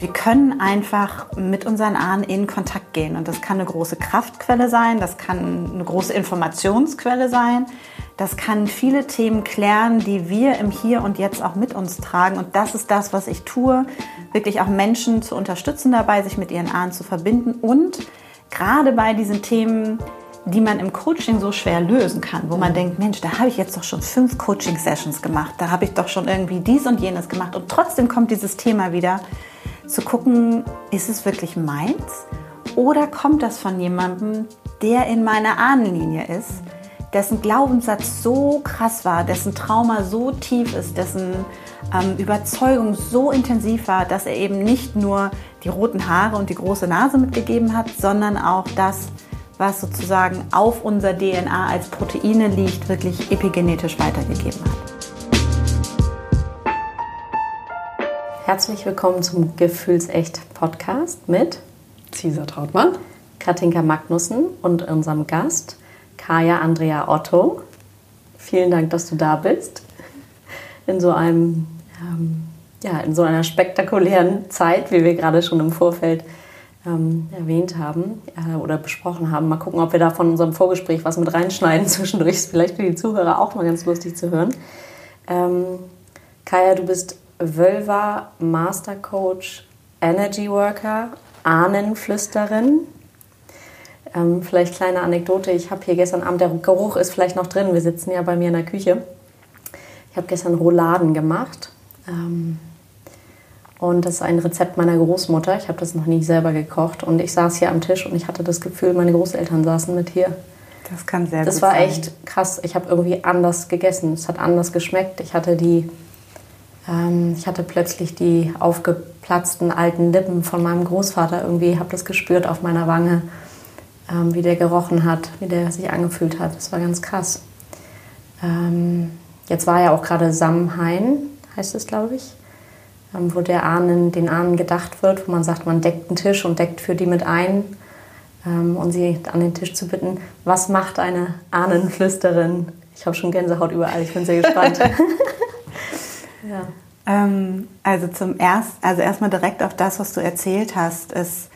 Wir können einfach mit unseren Ahnen in Kontakt gehen. Und das kann eine große Kraftquelle sein, das kann eine große Informationsquelle sein, das kann viele Themen klären, die wir im Hier und Jetzt auch mit uns tragen. Und das ist das, was ich tue, wirklich auch Menschen zu unterstützen dabei, sich mit ihren Ahnen zu verbinden und gerade bei diesen Themen, die man im Coaching so schwer lösen kann, wo man denkt, Mensch, da habe ich jetzt doch schon fünf Coaching-Sessions gemacht, da habe ich doch schon irgendwie dies und jenes gemacht. Und trotzdem kommt dieses Thema wieder zu gucken, ist es wirklich meins oder kommt das von jemandem, der in meiner Ahnenlinie ist, dessen Glaubenssatz so krass war, dessen Trauma so tief ist, dessen ähm, Überzeugung so intensiv war, dass er eben nicht nur die roten Haare und die große Nase mitgegeben hat, sondern auch das, was sozusagen auf unserer DNA als Proteine liegt, wirklich epigenetisch weitergegeben hat. Herzlich willkommen zum Gefühlsecht Podcast mit Cesar Trautmann, Katinka Magnussen und unserem Gast Kaya Andrea Otto. Vielen Dank, dass du da bist. In so einem ähm, ja, in so einer spektakulären Zeit, wie wir gerade schon im Vorfeld ähm, erwähnt haben äh, oder besprochen haben. Mal gucken, ob wir da von unserem Vorgespräch was mit reinschneiden zwischendurch. Ist vielleicht für die Zuhörer auch mal ganz lustig zu hören. Ähm, Kaya, du bist Wölver Master Coach, Energy Worker, Ahnenflüsterin. Ähm, vielleicht kleine Anekdote. Ich habe hier gestern Abend, der Geruch ist vielleicht noch drin. Wir sitzen ja bei mir in der Küche. Ich habe gestern Rouladen gemacht. Ähm, und das ist ein Rezept meiner Großmutter. Ich habe das noch nie selber gekocht. Und ich saß hier am Tisch und ich hatte das Gefühl, meine Großeltern saßen mit hier. Das kann sehr das gut war sein. echt krass. Ich habe irgendwie anders gegessen. Es hat anders geschmeckt. Ich hatte die ich hatte plötzlich die aufgeplatzten alten Lippen von meinem Großvater irgendwie, habe das gespürt auf meiner Wange, ähm, wie der gerochen hat, wie der sich angefühlt hat. Das war ganz krass. Ähm, jetzt war ja auch gerade Samhain, heißt es, glaube ich, ähm, wo der Ahnen, den Ahnen gedacht wird, wo man sagt, man deckt einen Tisch und deckt für die mit ein ähm, und sie an den Tisch zu bitten. Was macht eine Ahnenflüsterin? Ich habe schon Gänsehaut überall, ich bin sehr gespannt. Ja. Ähm, also zum erst, also erstmal direkt auf das, was du erzählt hast, es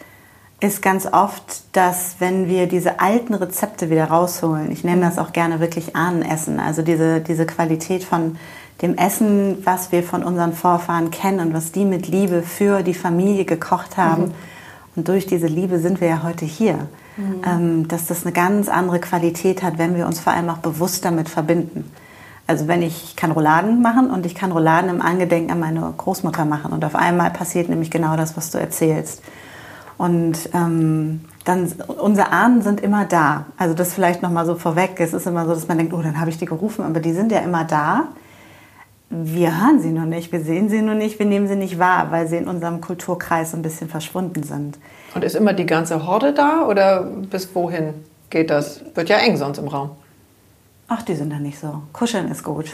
ist ganz oft, dass wenn wir diese alten Rezepte wieder rausholen, ich nenne das auch gerne wirklich Ahnenessen, also diese, diese Qualität von dem Essen, was wir von unseren Vorfahren kennen und was die mit Liebe für die Familie gekocht haben. Mhm. Und durch diese Liebe sind wir ja heute hier. Mhm. Ähm, dass das eine ganz andere Qualität hat, wenn wir uns vor allem auch bewusst damit verbinden. Also wenn ich, kann Rouladen machen und ich kann Rouladen im Angedenken an meine Großmutter machen. Und auf einmal passiert nämlich genau das, was du erzählst. Und ähm, dann, unsere Ahnen sind immer da. Also das vielleicht nochmal so vorweg. Es ist immer so, dass man denkt, oh, dann habe ich die gerufen. Aber die sind ja immer da. Wir hören sie nur nicht, wir sehen sie nur nicht, wir nehmen sie nicht wahr, weil sie in unserem Kulturkreis ein bisschen verschwunden sind. Und ist immer die ganze Horde da oder bis wohin geht das? Wird ja eng sonst im Raum. Ach, die sind da nicht so. Kuscheln ist gut.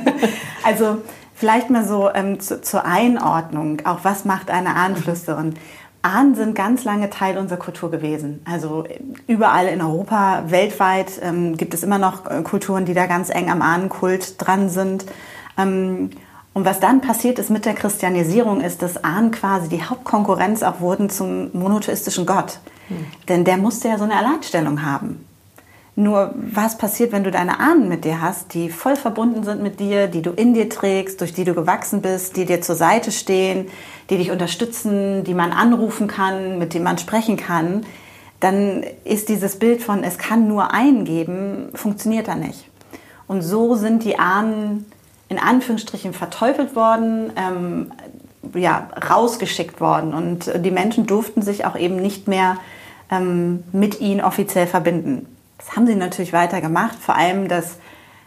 also vielleicht mal so ähm, zu, zur Einordnung, auch was macht eine Ahnenflüsterin? Ahnen sind ganz lange Teil unserer Kultur gewesen. Also überall in Europa, weltweit ähm, gibt es immer noch äh, Kulturen, die da ganz eng am Ahnenkult dran sind. Ähm, und was dann passiert ist mit der Christianisierung, ist, dass Ahnen quasi die Hauptkonkurrenz auch wurden zum monotheistischen Gott. Hm. Denn der musste ja so eine Alleinstellung haben. Nur was passiert, wenn du deine Ahnen mit dir hast, die voll verbunden sind mit dir, die du in dir trägst, durch die du gewachsen bist, die dir zur Seite stehen, die dich unterstützen, die man anrufen kann, mit denen man sprechen kann, dann ist dieses Bild von es kann nur einen geben, funktioniert da nicht. Und so sind die Ahnen in Anführungsstrichen verteufelt worden, ähm, ja, rausgeschickt worden. Und die Menschen durften sich auch eben nicht mehr ähm, mit ihnen offiziell verbinden. Das haben sie natürlich weiter gemacht. Vor allem das,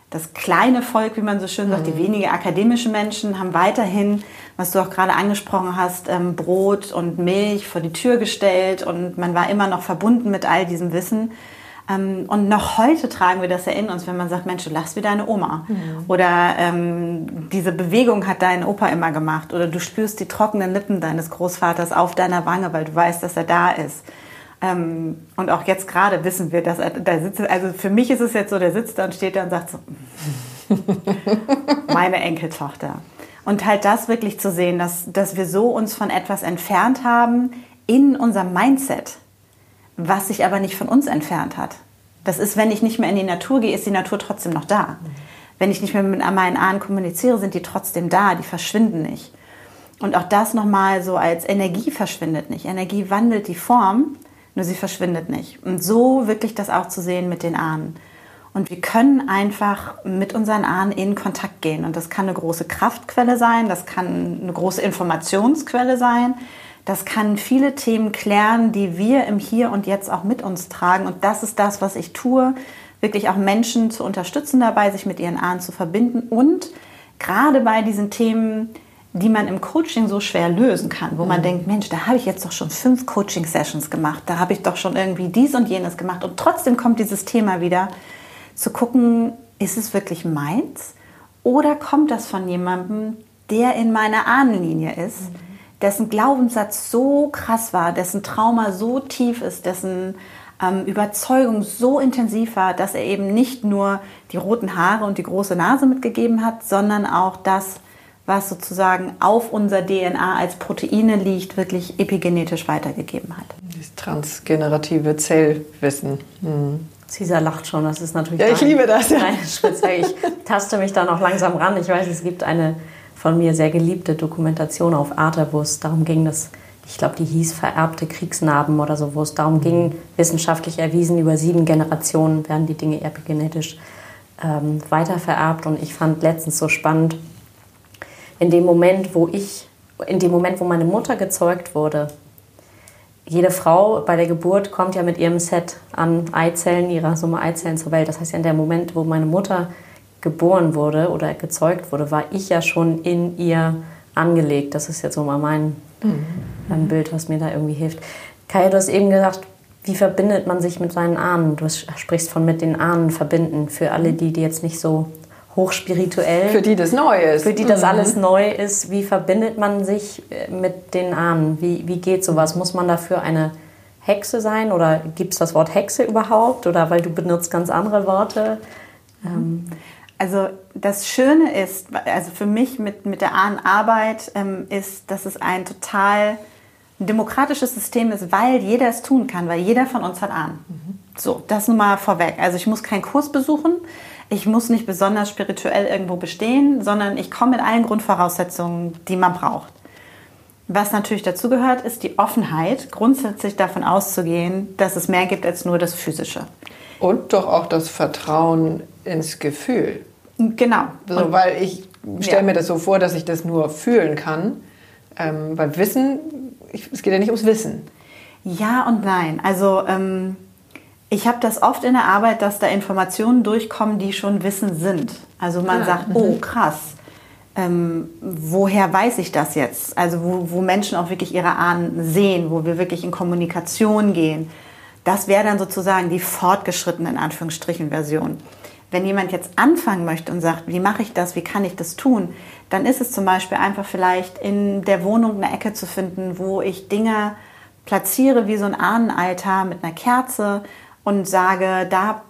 das kleine Volk, wie man so schön sagt, mhm. die weniger akademischen Menschen haben weiterhin, was du auch gerade angesprochen hast, ähm, Brot und Milch vor die Tür gestellt und man war immer noch verbunden mit all diesem Wissen. Ähm, und noch heute tragen wir das ja in uns, wenn man sagt, Mensch, du lachst wie deine Oma. Mhm. Oder ähm, diese Bewegung hat dein Opa immer gemacht. Oder du spürst die trockenen Lippen deines Großvaters auf deiner Wange, weil du weißt, dass er da ist. Ähm, und auch jetzt gerade wissen wir, dass er da sitzt. Also für mich ist es jetzt so, der sitzt da und steht da und sagt so, meine Enkeltochter. Und halt das wirklich zu sehen, dass, dass wir so uns von etwas entfernt haben in unserem Mindset, was sich aber nicht von uns entfernt hat. Das ist, wenn ich nicht mehr in die Natur gehe, ist die Natur trotzdem noch da. Wenn ich nicht mehr mit meinen Ahnen kommuniziere, sind die trotzdem da, die verschwinden nicht. Und auch das nochmal so als Energie verschwindet nicht. Energie wandelt die Form, nur sie verschwindet nicht. Und so wirklich das auch zu sehen mit den Ahnen. Und wir können einfach mit unseren Ahnen in Kontakt gehen. Und das kann eine große Kraftquelle sein, das kann eine große Informationsquelle sein, das kann viele Themen klären, die wir im Hier und Jetzt auch mit uns tragen. Und das ist das, was ich tue, wirklich auch Menschen zu unterstützen dabei, sich mit ihren Ahnen zu verbinden. Und gerade bei diesen Themen, die man im Coaching so schwer lösen kann, wo man mhm. denkt, Mensch, da habe ich jetzt doch schon fünf Coaching-Sessions gemacht, da habe ich doch schon irgendwie dies und jenes gemacht. Und trotzdem kommt dieses Thema wieder, zu gucken, ist es wirklich meins? Oder kommt das von jemandem, der in meiner Ahnenlinie ist? Mhm dessen Glaubenssatz so krass war, dessen Trauma so tief ist, dessen ähm, Überzeugung so intensiv war, dass er eben nicht nur die roten Haare und die große Nase mitgegeben hat, sondern auch das, was sozusagen auf unser DNA als Proteine liegt, wirklich epigenetisch weitergegeben hat. Das transgenerative Zellwissen. Hm. Caesar lacht schon, das ist natürlich. Ja, ich liebe das. Ja. Ich taste mich da noch langsam ran. Ich weiß, es gibt eine von mir sehr geliebte Dokumentation auf Arte, wo es darum ging, dass, ich glaube, die hieß Vererbte Kriegsnarben oder so, wo es darum ging, wissenschaftlich erwiesen, über sieben Generationen werden die Dinge epigenetisch ähm, weitervererbt. Und ich fand letztens so spannend, in dem Moment, wo ich, in dem Moment, wo meine Mutter gezeugt wurde, jede Frau bei der Geburt kommt ja mit ihrem Set an Eizellen, ihrer Summe Eizellen zur Welt. Das heißt, in dem Moment, wo meine Mutter geboren wurde oder gezeugt wurde, war ich ja schon in ihr angelegt. Das ist jetzt so mal mein mhm. Bild, was mir da irgendwie hilft. Kai, du hast eben gesagt, wie verbindet man sich mit seinen Ahnen? Du sprichst von mit den Ahnen verbinden. Für alle, die, die jetzt nicht so hochspirituell. Für die das neu ist. Für die das mhm. alles neu ist. Wie verbindet man sich äh, mit den Ahnen? Wie, wie geht sowas? Muss man dafür eine Hexe sein? Oder gibt es das Wort Hexe überhaupt? Oder weil du benutzt ganz andere Worte? Ähm, also das Schöne ist, also für mich mit, mit der Ahnenarbeit, ähm, ist, dass es ein total demokratisches System ist, weil jeder es tun kann, weil jeder von uns hat Ahnen. Mhm. So, das nun mal vorweg. Also ich muss keinen Kurs besuchen, ich muss nicht besonders spirituell irgendwo bestehen, sondern ich komme mit allen Grundvoraussetzungen, die man braucht. Was natürlich dazu gehört, ist die Offenheit, grundsätzlich davon auszugehen, dass es mehr gibt als nur das Physische. Und doch auch das Vertrauen ins Gefühl. Genau. So, weil ich stelle ja. mir das so vor, dass ich das nur fühlen kann. Ähm, weil Wissen, ich, es geht ja nicht ums Wissen. Ja und nein. Also ähm, ich habe das oft in der Arbeit, dass da Informationen durchkommen, die schon Wissen sind. Also man ja. sagt, oh mhm. krass, ähm, woher weiß ich das jetzt? Also wo, wo Menschen auch wirklich ihre Ahnen sehen, wo wir wirklich in Kommunikation gehen. Das wäre dann sozusagen die fortgeschrittene, in Anführungsstrichen, Version. Wenn jemand jetzt anfangen möchte und sagt, wie mache ich das, wie kann ich das tun, dann ist es zum Beispiel einfach vielleicht in der Wohnung eine Ecke zu finden, wo ich Dinge platziere wie so ein Ahnenaltar mit einer Kerze und sage, da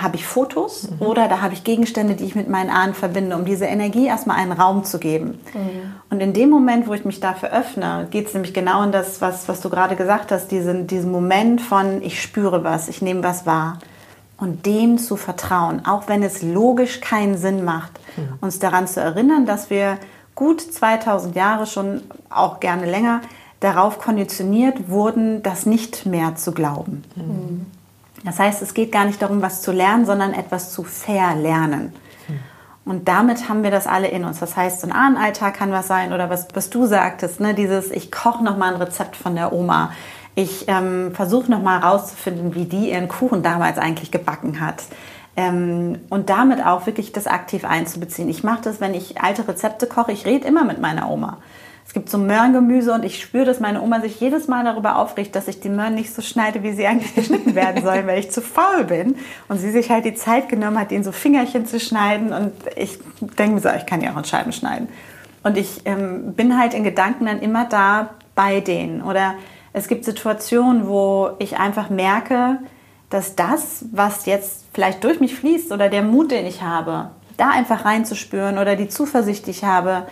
habe ich Fotos mhm. oder da habe ich Gegenstände, die ich mit meinen Ahnen verbinde, um diese Energie erstmal einen Raum zu geben. Mhm. Und in dem Moment, wo ich mich dafür öffne, geht es nämlich genau in das, was, was du gerade gesagt hast, diesen, diesen Moment von, ich spüre was, ich nehme was wahr. Und dem zu vertrauen, auch wenn es logisch keinen Sinn macht, mhm. uns daran zu erinnern, dass wir gut 2000 Jahre schon, auch gerne länger, darauf konditioniert wurden, das nicht mehr zu glauben. Das heißt, es geht gar nicht darum, was zu lernen, sondern etwas zu verlernen. Und damit haben wir das alle in uns. Das heißt, so ein Ahnenalltag kann was sein oder was, was du sagtest, ne? dieses, ich koche nochmal ein Rezept von der Oma. Ich ähm, versuche nochmal herauszufinden, wie die ihren Kuchen damals eigentlich gebacken hat. Ähm, und damit auch wirklich das aktiv einzubeziehen. Ich mache das, wenn ich alte Rezepte koche. Ich rede immer mit meiner Oma. Es gibt so Möhrengemüse und ich spüre, dass meine Oma sich jedes Mal darüber aufregt, dass ich die Möhren nicht so schneide, wie sie eigentlich geschnitten werden sollen, weil ich zu faul bin. Und sie sich halt die Zeit genommen hat, in so Fingerchen zu schneiden. Und ich denke mir so, ich kann ja auch in Scheiben schneiden. Und ich ähm, bin halt in Gedanken dann immer da bei denen. Oder es gibt Situationen, wo ich einfach merke, dass das, was jetzt vielleicht durch mich fließt oder der Mut, den ich habe, da einfach reinzuspüren oder die Zuversicht, die ich habe,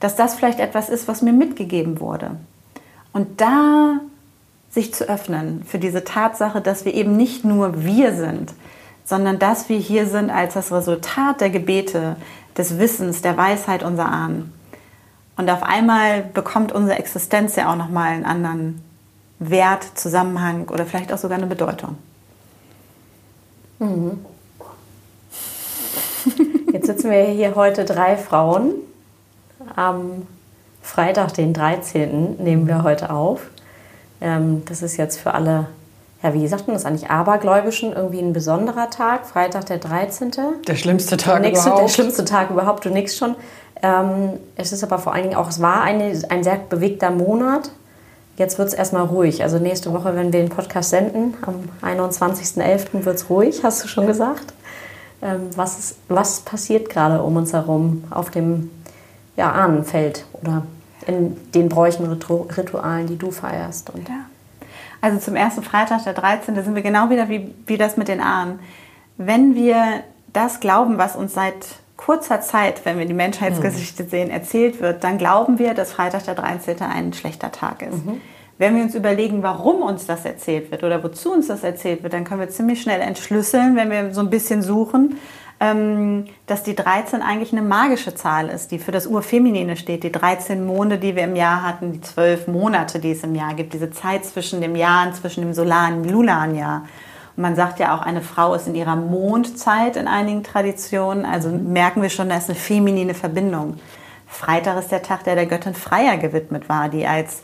dass das vielleicht etwas ist, was mir mitgegeben wurde. Und da sich zu öffnen für diese Tatsache, dass wir eben nicht nur wir sind, sondern dass wir hier sind als das Resultat der Gebete, des Wissens, der Weisheit unserer Ahnen. Und auf einmal bekommt unsere Existenz ja auch nochmal einen anderen Wert, Zusammenhang oder vielleicht auch sogar eine Bedeutung. Mhm. Jetzt sitzen wir hier heute drei Frauen. Am Freitag, den 13. nehmen wir heute auf. Ähm, das ist jetzt für alle, ja, wie sagt man das eigentlich, Abergläubischen irgendwie ein besonderer Tag. Freitag, der 13. Der schlimmste Tag nächste, überhaupt. Der schlimmste Tag überhaupt, du nix schon. Ähm, es ist aber vor allen Dingen auch, es war eine, ein sehr bewegter Monat. Jetzt wird es erstmal ruhig. Also nächste Woche, wenn wir den Podcast senden, am 21.11. wird es ruhig, hast du schon gesagt. Ähm, was, ist, was passiert gerade um uns herum auf dem ja, Ahnenfeld oder in den Bräuchen, Ritualen, die du feierst? Und ja. Also zum ersten Freitag, der 13. Da sind wir genau wieder wie, wie das mit den Ahnen. Wenn wir das glauben, was uns seit kurzer Zeit, wenn wir die Menschheitsgeschichte mhm. sehen, erzählt wird, dann glauben wir, dass Freitag der 13. ein schlechter Tag ist. Mhm. Wenn wir uns überlegen, warum uns das erzählt wird oder wozu uns das erzählt wird, dann können wir ziemlich schnell entschlüsseln, wenn wir so ein bisschen suchen, dass die 13 eigentlich eine magische Zahl ist, die für das Urfeminine steht. Die 13 Monde, die wir im Jahr hatten, die 12 Monate, die es im Jahr gibt, diese Zeit zwischen dem Jahr und zwischen dem solaren und lunaren Jahr. Und man sagt ja auch, eine Frau ist in ihrer Mondzeit in einigen Traditionen. Also merken wir schon, da ist eine feminine Verbindung. Freitag ist der Tag, der der Göttin Freier gewidmet war, die als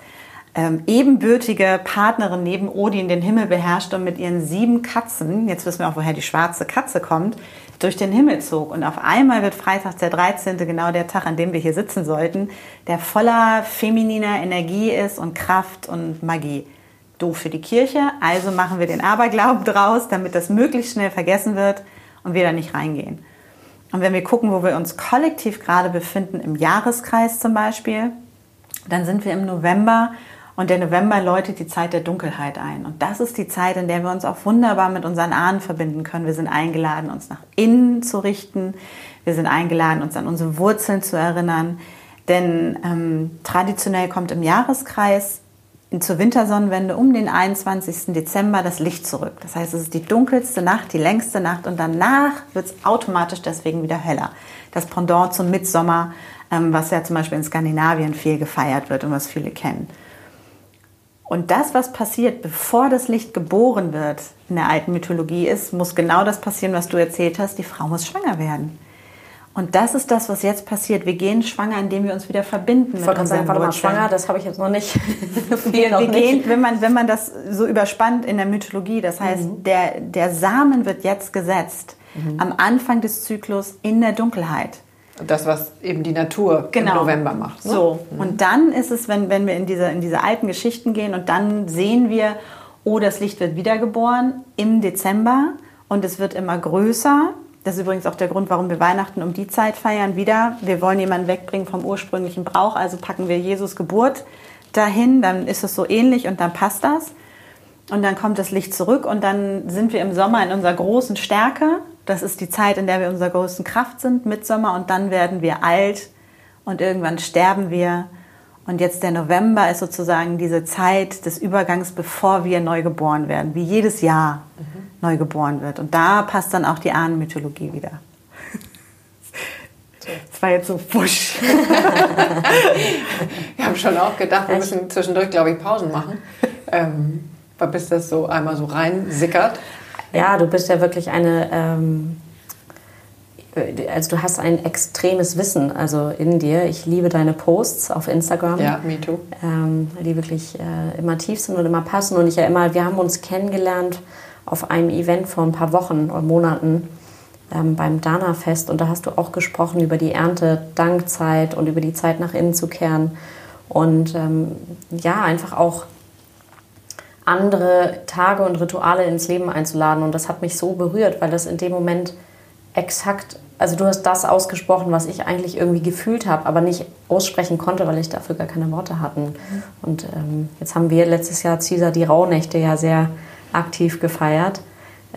ähm, ebenbürtige Partnerin neben Odin den Himmel beherrscht und mit ihren sieben Katzen, jetzt wissen wir auch, woher die schwarze Katze kommt, durch den Himmel zog. Und auf einmal wird Freitag der 13. genau der Tag, an dem wir hier sitzen sollten, der voller femininer Energie ist und Kraft und Magie. Doof für die Kirche, also machen wir den Aberglauben draus, damit das möglichst schnell vergessen wird und wir da nicht reingehen. Und wenn wir gucken, wo wir uns kollektiv gerade befinden, im Jahreskreis zum Beispiel, dann sind wir im November und der November läutet die Zeit der Dunkelheit ein. Und das ist die Zeit, in der wir uns auch wunderbar mit unseren Ahnen verbinden können. Wir sind eingeladen, uns nach innen zu richten. Wir sind eingeladen, uns an unsere Wurzeln zu erinnern. Denn ähm, traditionell kommt im Jahreskreis zur Wintersonnenwende um den 21. Dezember das Licht zurück. Das heißt, es ist die dunkelste Nacht, die längste Nacht und danach wird es automatisch deswegen wieder heller. Das Pendant zum Mitsommer, ähm, was ja zum Beispiel in Skandinavien viel gefeiert wird und was viele kennen. Und das, was passiert, bevor das Licht geboren wird in der alten Mythologie ist, muss genau das passieren, was du erzählt hast. Die Frau muss schwanger werden. Und das ist das, was jetzt passiert. Wir gehen schwanger, indem wir uns wieder verbinden. Ich wollte gerade sagen, warte mal, schwanger, das habe ich jetzt noch nicht. wir, noch wir gehen, wenn man, wenn man das so überspannt in der Mythologie, das heißt, mhm. der, der Samen wird jetzt gesetzt, mhm. am Anfang des Zyklus in der Dunkelheit. Das, was eben die Natur genau. im November macht. Ne? So, mhm. und dann ist es, wenn, wenn wir in diese, in diese alten Geschichten gehen und dann sehen wir, oh, das Licht wird wiedergeboren im Dezember und es wird immer größer. Das ist übrigens auch der Grund, warum wir Weihnachten um die Zeit feiern. Wieder, wir wollen jemanden wegbringen vom ursprünglichen Brauch, also packen wir Jesus Geburt dahin, dann ist es so ähnlich und dann passt das. Und dann kommt das Licht zurück und dann sind wir im Sommer in unserer großen Stärke das ist die Zeit, in der wir unserer größten Kraft sind, Mitsommer, und dann werden wir alt und irgendwann sterben wir. Und jetzt der November ist sozusagen diese Zeit des Übergangs, bevor wir neu geboren werden, wie jedes Jahr mhm. neu geboren wird. Und da passt dann auch die Ahnenmythologie wieder. Das war jetzt so fusch. wir haben schon auch gedacht, wir müssen zwischendurch, glaube ich, Pausen machen, ähm, bis das so einmal so rein sickert. Ja, du bist ja wirklich eine, ähm, also du hast ein extremes Wissen also in dir. Ich liebe deine Posts auf Instagram. Ja, me too. Ähm, die wirklich äh, immer tief sind und immer passen. Und ich ja immer, wir haben uns kennengelernt auf einem Event vor ein paar Wochen oder Monaten ähm, beim Dana-Fest. Und da hast du auch gesprochen über die Ernte, Dankzeit und über die Zeit nach innen zu kehren. Und ähm, ja, einfach auch andere Tage und Rituale ins Leben einzuladen. Und das hat mich so berührt, weil das in dem Moment exakt, also du hast das ausgesprochen, was ich eigentlich irgendwie gefühlt habe, aber nicht aussprechen konnte, weil ich dafür gar keine Worte hatte. Mhm. Und ähm, jetzt haben wir letztes Jahr Caesar die Rauhnächte ja sehr aktiv gefeiert.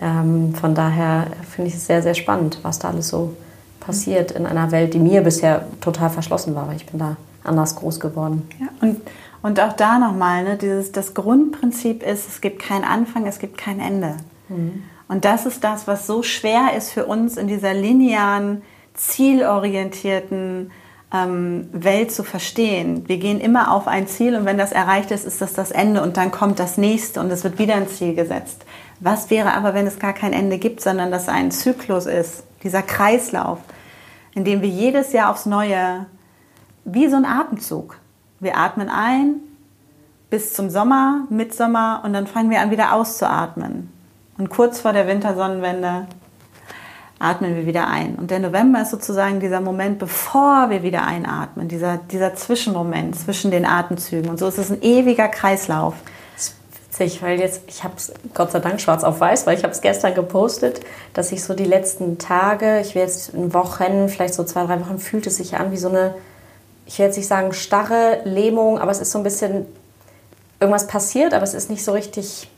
Ähm, von daher finde ich es sehr, sehr spannend, was da alles so passiert in einer Welt, die mir bisher total verschlossen war, weil ich bin da anders groß geworden. Ja, und, und auch da nochmal, ne, dieses, das Grundprinzip ist, es gibt keinen Anfang, es gibt kein Ende. Mhm. Und das ist das, was so schwer ist für uns in dieser linearen, zielorientierten ähm, Welt zu verstehen. Wir gehen immer auf ein Ziel und wenn das erreicht ist, ist das das Ende und dann kommt das nächste und es wird wieder ein Ziel gesetzt. Was wäre aber, wenn es gar kein Ende gibt, sondern dass ein Zyklus ist, dieser Kreislauf, in dem wir jedes Jahr aufs Neue, wie so ein Atemzug, wir atmen ein bis zum Sommer, Mitsommer und dann fangen wir an wieder auszuatmen. Und kurz vor der Wintersonnenwende atmen wir wieder ein. Und der November ist sozusagen dieser Moment, bevor wir wieder einatmen, dieser, dieser Zwischenmoment zwischen den Atemzügen. Und so ist es ein ewiger Kreislauf. Das ist witzig, weil jetzt, ich habe es Gott sei Dank schwarz auf weiß, weil ich habe es gestern gepostet, dass ich so die letzten Tage, ich will jetzt in Wochen, vielleicht so zwei, drei Wochen, fühlt es sich an wie so eine, ich will jetzt nicht sagen starre Lähmung, aber es ist so ein bisschen, irgendwas passiert, aber es ist nicht so richtig,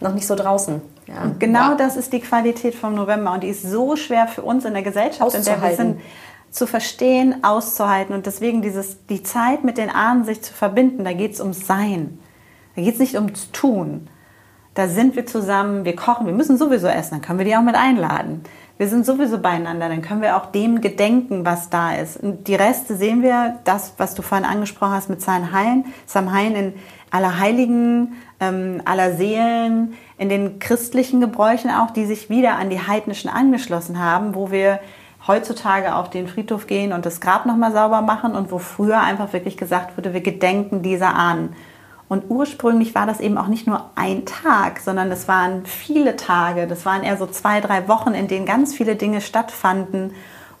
noch nicht so draußen. Ja. Genau wow. das ist die Qualität vom November und die ist so schwer für uns in der Gesellschaft, in der wir sind, zu verstehen, auszuhalten und deswegen dieses, die Zeit mit den Ahnen sich zu verbinden, da geht es ums Sein. Da geht es nicht ums Tun. Da sind wir zusammen, wir kochen, wir müssen sowieso essen, dann können wir die auch mit einladen. Wir sind sowieso beieinander, dann können wir auch dem gedenken, was da ist. Und die Reste sehen wir, das, was du vorhin angesprochen hast mit Samhain, Samhain in aller Heiligen, ähm, aller Seelen, in den christlichen Gebräuchen auch, die sich wieder an die heidnischen angeschlossen haben, wo wir heutzutage auf den Friedhof gehen und das Grab nochmal sauber machen und wo früher einfach wirklich gesagt wurde, wir gedenken dieser Ahnen. Und ursprünglich war das eben auch nicht nur ein Tag, sondern es waren viele Tage. Das waren eher so zwei, drei Wochen, in denen ganz viele Dinge stattfanden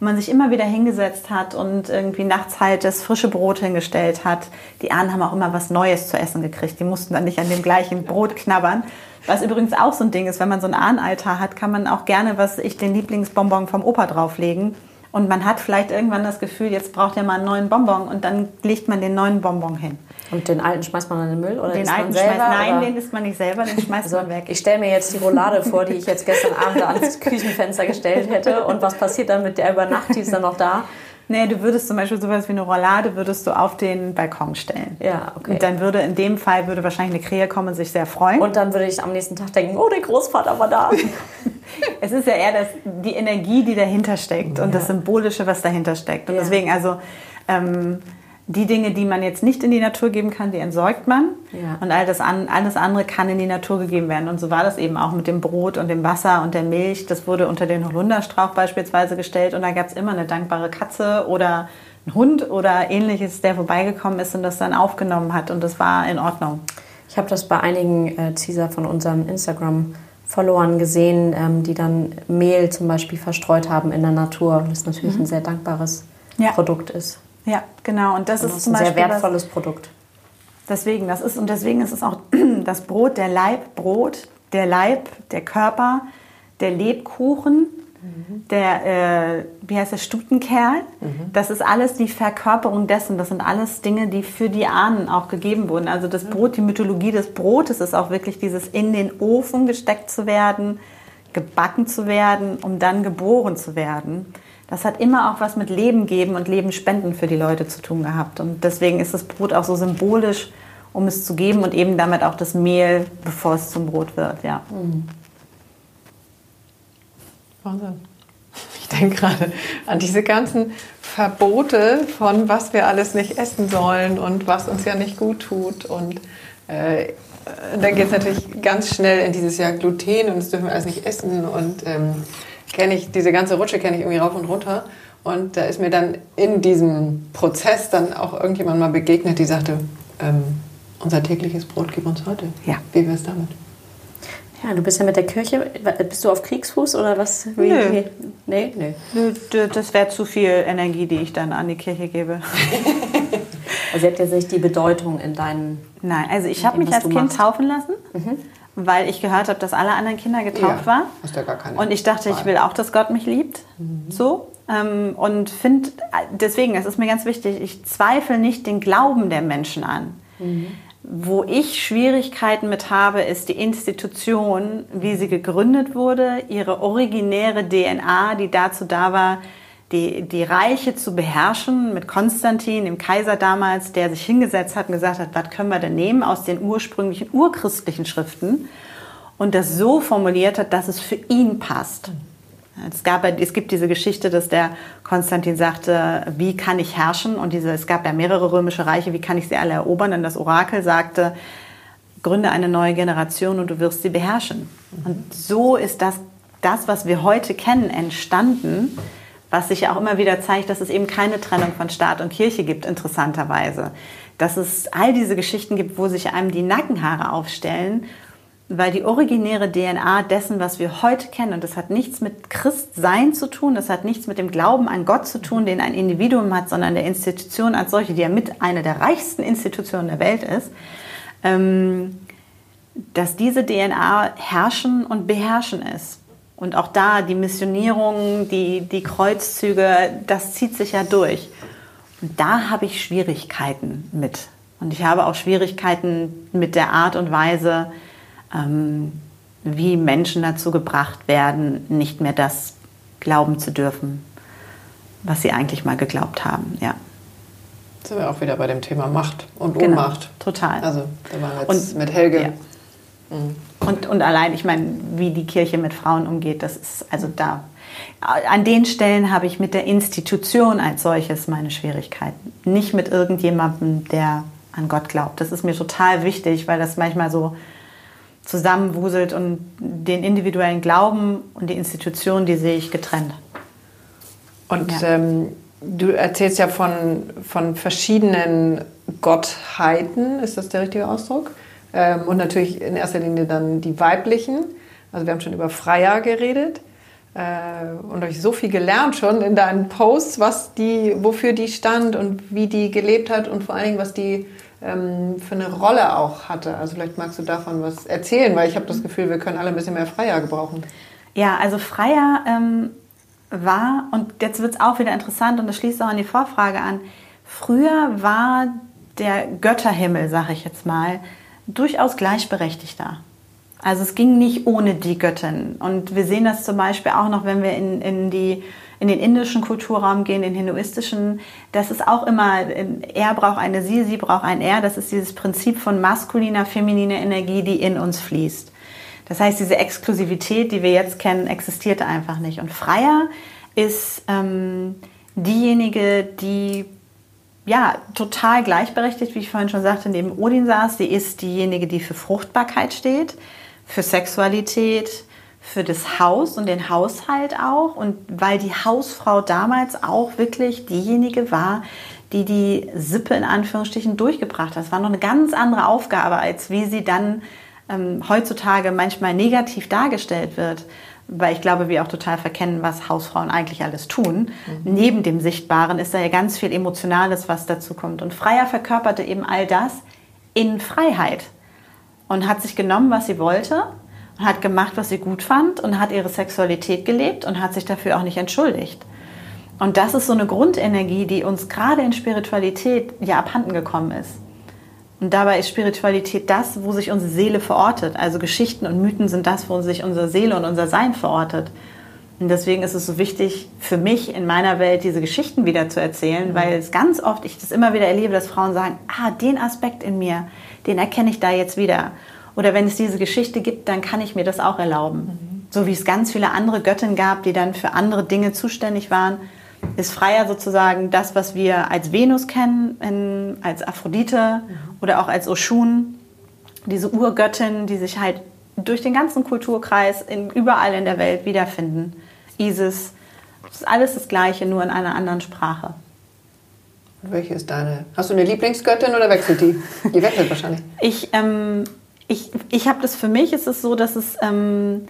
und man sich immer wieder hingesetzt hat und irgendwie nachts halt das frische Brot hingestellt hat. Die Ahnen haben auch immer was Neues zu essen gekriegt. Die mussten dann nicht an dem gleichen Brot knabbern, was übrigens auch so ein Ding ist, wenn man so ein Ahnenaltar hat, kann man auch gerne, was ich, den Lieblingsbonbon vom Opa drauflegen. Und man hat vielleicht irgendwann das Gefühl, jetzt braucht er mal einen neuen Bonbon und dann legt man den neuen Bonbon hin. Und den alten schmeißt man in den Müll? Oder den alten selber, schmeißt, nein, oder? den isst man nicht selber, den schmeißt also, man weg. Ich stelle mir jetzt die Roulade vor, die ich jetzt gestern Abend ans Küchenfenster gestellt hätte. Und was passiert dann mit der über Nacht? Die ist dann noch da. Nee, du würdest zum Beispiel sowas wie eine Roulade würdest du auf den Balkon stellen. Ja, okay. Und dann würde in dem Fall würde wahrscheinlich eine Krähe kommen und sich sehr freuen. Und dann würde ich am nächsten Tag denken, oh, der Großvater war da. es ist ja eher das, die Energie, die dahinter steckt ja. und das Symbolische, was dahinter steckt. Und ja. deswegen, also ähm, die Dinge, die man jetzt nicht in die Natur geben kann, die entsorgt man. Ja. Und all das an, alles andere kann in die Natur gegeben werden. Und so war das eben auch mit dem Brot und dem Wasser und der Milch. Das wurde unter den Holunderstrauch beispielsweise gestellt. Und da gab es immer eine dankbare Katze oder ein Hund oder ähnliches, der vorbeigekommen ist und das dann aufgenommen hat. Und das war in Ordnung. Ich habe das bei einigen äh, Teaser von unseren Instagram-Followern gesehen, ähm, die dann Mehl zum Beispiel verstreut haben in der Natur. Das natürlich mhm. ein sehr dankbares ja. Produkt ist. Ja, genau. Und das, und das ist, ein sehr wertvolles was, Produkt. Deswegen, das ist und deswegen ist es auch das Brot, der Leib, Brot, der Leib, der Körper, der Lebkuchen, mhm. der, äh, wie heißt der, Stutenkerl. Mhm. Das ist alles die Verkörperung dessen. Das sind alles Dinge, die für die Ahnen auch gegeben wurden. Also das Brot, die Mythologie des Brotes ist auch wirklich dieses in den Ofen gesteckt zu werden, gebacken zu werden, um dann geboren zu werden das hat immer auch was mit Leben geben und Leben spenden für die Leute zu tun gehabt. Und deswegen ist das Brot auch so symbolisch, um es zu geben und eben damit auch das Mehl, bevor es zum Brot wird. Ja. Mhm. Wahnsinn. Ich denke gerade an diese ganzen Verbote von was wir alles nicht essen sollen und was uns ja nicht gut tut. Und äh, dann geht es natürlich ganz schnell in dieses Jahr Gluten und das dürfen wir alles nicht essen. Und ähm, kenne ich, diese ganze Rutsche kenne ich irgendwie rauf und runter. Und da ist mir dann in diesem Prozess dann auch irgendjemand mal begegnet, die sagte, ähm, unser tägliches Brot gib uns heute. Ja. Wie wäre es damit? Ja, du bist ja mit der Kirche. Bist du auf Kriegsfuß oder was? Wie, Nö. Wie? Nee, nee. Nö, das wäre zu viel Energie, die ich dann an die Kirche gebe. also hat ja sich die Bedeutung in deinen. Nein, also ich habe mich als Kind machst. taufen lassen. Mhm weil ich gehört habe, dass alle anderen Kinder getauft ja, waren. Hast ja gar keine und ich dachte, Wahl. ich will auch, dass Gott mich liebt. Mhm. So. Ähm, und finde, deswegen, es ist mir ganz wichtig, ich zweifle nicht den Glauben der Menschen an. Mhm. Wo ich Schwierigkeiten mit habe, ist die Institution, wie sie gegründet wurde, ihre originäre DNA, die dazu da war, die, die Reiche zu beherrschen mit Konstantin, dem Kaiser damals, der sich hingesetzt hat und gesagt hat, was können wir denn nehmen aus den ursprünglichen urchristlichen Schriften und das so formuliert hat, dass es für ihn passt. Es, gab, es gibt diese Geschichte, dass der Konstantin sagte, wie kann ich herrschen? Und diese, es gab ja mehrere römische Reiche, wie kann ich sie alle erobern? Und das Orakel sagte, gründe eine neue Generation und du wirst sie beherrschen. Und so ist das, das was wir heute kennen, entstanden was sich ja auch immer wieder zeigt, dass es eben keine Trennung von Staat und Kirche gibt, interessanterweise. Dass es all diese Geschichten gibt, wo sich einem die Nackenhaare aufstellen, weil die originäre DNA dessen, was wir heute kennen, und das hat nichts mit Christsein zu tun, das hat nichts mit dem Glauben an Gott zu tun, den ein Individuum hat, sondern der Institution als solche, die ja mit einer der reichsten Institutionen der Welt ist, ähm, dass diese DNA herrschen und beherrschen ist. Und auch da die Missionierung, die, die Kreuzzüge, das zieht sich ja durch. Und da habe ich Schwierigkeiten mit. Und ich habe auch Schwierigkeiten mit der Art und Weise, ähm, wie Menschen dazu gebracht werden, nicht mehr das glauben zu dürfen, was sie eigentlich mal geglaubt haben. Ja. Jetzt sind wir auch wieder bei dem Thema Macht und genau, Ohnmacht. Total. Also da waren wir jetzt und, mit Helge. Ja. Mhm. Und, und allein, ich meine, wie die Kirche mit Frauen umgeht, das ist also da. An den Stellen habe ich mit der Institution als solches meine Schwierigkeiten. Nicht mit irgendjemandem, der an Gott glaubt. Das ist mir total wichtig, weil das manchmal so zusammenwuselt und den individuellen Glauben und die Institution, die sehe ich getrennt. Und ja. ähm, du erzählst ja von, von verschiedenen Gottheiten, ist das der richtige Ausdruck? Ähm, und natürlich in erster Linie dann die weiblichen. Also wir haben schon über Freya geredet. Äh, und ich so viel gelernt schon in deinen Posts, was die, wofür die stand und wie die gelebt hat und vor allen Dingen, was die ähm, für eine Rolle auch hatte. Also vielleicht magst du davon was erzählen, weil ich habe das Gefühl, wir können alle ein bisschen mehr Freya gebrauchen. Ja, also Freya ähm, war, und jetzt wird es auch wieder interessant und das schließt auch an die Vorfrage an, früher war der Götterhimmel, sag ich jetzt mal, durchaus gleichberechtigter. Also es ging nicht ohne die Göttin. Und wir sehen das zum Beispiel auch noch, wenn wir in, in, die, in den indischen Kulturraum gehen, den hinduistischen. Das ist auch immer, er braucht eine sie, sie braucht ein er. Das ist dieses Prinzip von maskuliner, femininer Energie, die in uns fließt. Das heißt, diese Exklusivität, die wir jetzt kennen, existiert einfach nicht. Und Freier ist ähm, diejenige, die ja, total gleichberechtigt, wie ich vorhin schon sagte, neben Odin saß. Sie ist diejenige, die für Fruchtbarkeit steht, für Sexualität, für das Haus und den Haushalt auch. Und weil die Hausfrau damals auch wirklich diejenige war, die die Sippe in Anführungsstrichen durchgebracht hat. Das war noch eine ganz andere Aufgabe, als wie sie dann ähm, heutzutage manchmal negativ dargestellt wird weil ich glaube, wir auch total verkennen, was Hausfrauen eigentlich alles tun. Mhm. Neben dem Sichtbaren ist da ja ganz viel Emotionales, was dazu kommt. Und Freier verkörperte eben all das in Freiheit und hat sich genommen, was sie wollte und hat gemacht, was sie gut fand und hat ihre Sexualität gelebt und hat sich dafür auch nicht entschuldigt. Und das ist so eine Grundenergie, die uns gerade in Spiritualität ja abhanden gekommen ist. Und dabei ist Spiritualität das, wo sich unsere Seele verortet. Also Geschichten und Mythen sind das, wo sich unsere Seele und unser Sein verortet. Und deswegen ist es so wichtig für mich in meiner Welt, diese Geschichten wieder zu erzählen, mhm. weil es ganz oft, ich das immer wieder erlebe, dass Frauen sagen, ah, den Aspekt in mir, den erkenne ich da jetzt wieder. Oder wenn es diese Geschichte gibt, dann kann ich mir das auch erlauben. Mhm. So wie es ganz viele andere Göttinnen gab, die dann für andere Dinge zuständig waren ist Freya sozusagen das, was wir als Venus kennen, in, als Aphrodite mhm. Oder auch als Oshun, diese Urgöttin, die sich halt durch den ganzen Kulturkreis in, überall in der Welt wiederfinden. Isis, das ist alles das Gleiche, nur in einer anderen Sprache. Welche ist deine? Hast du eine Lieblingsgöttin oder wechselt die? Die wechselt wahrscheinlich. Ich, ähm, ich, ich habe das für mich, ist es so, dass es ähm,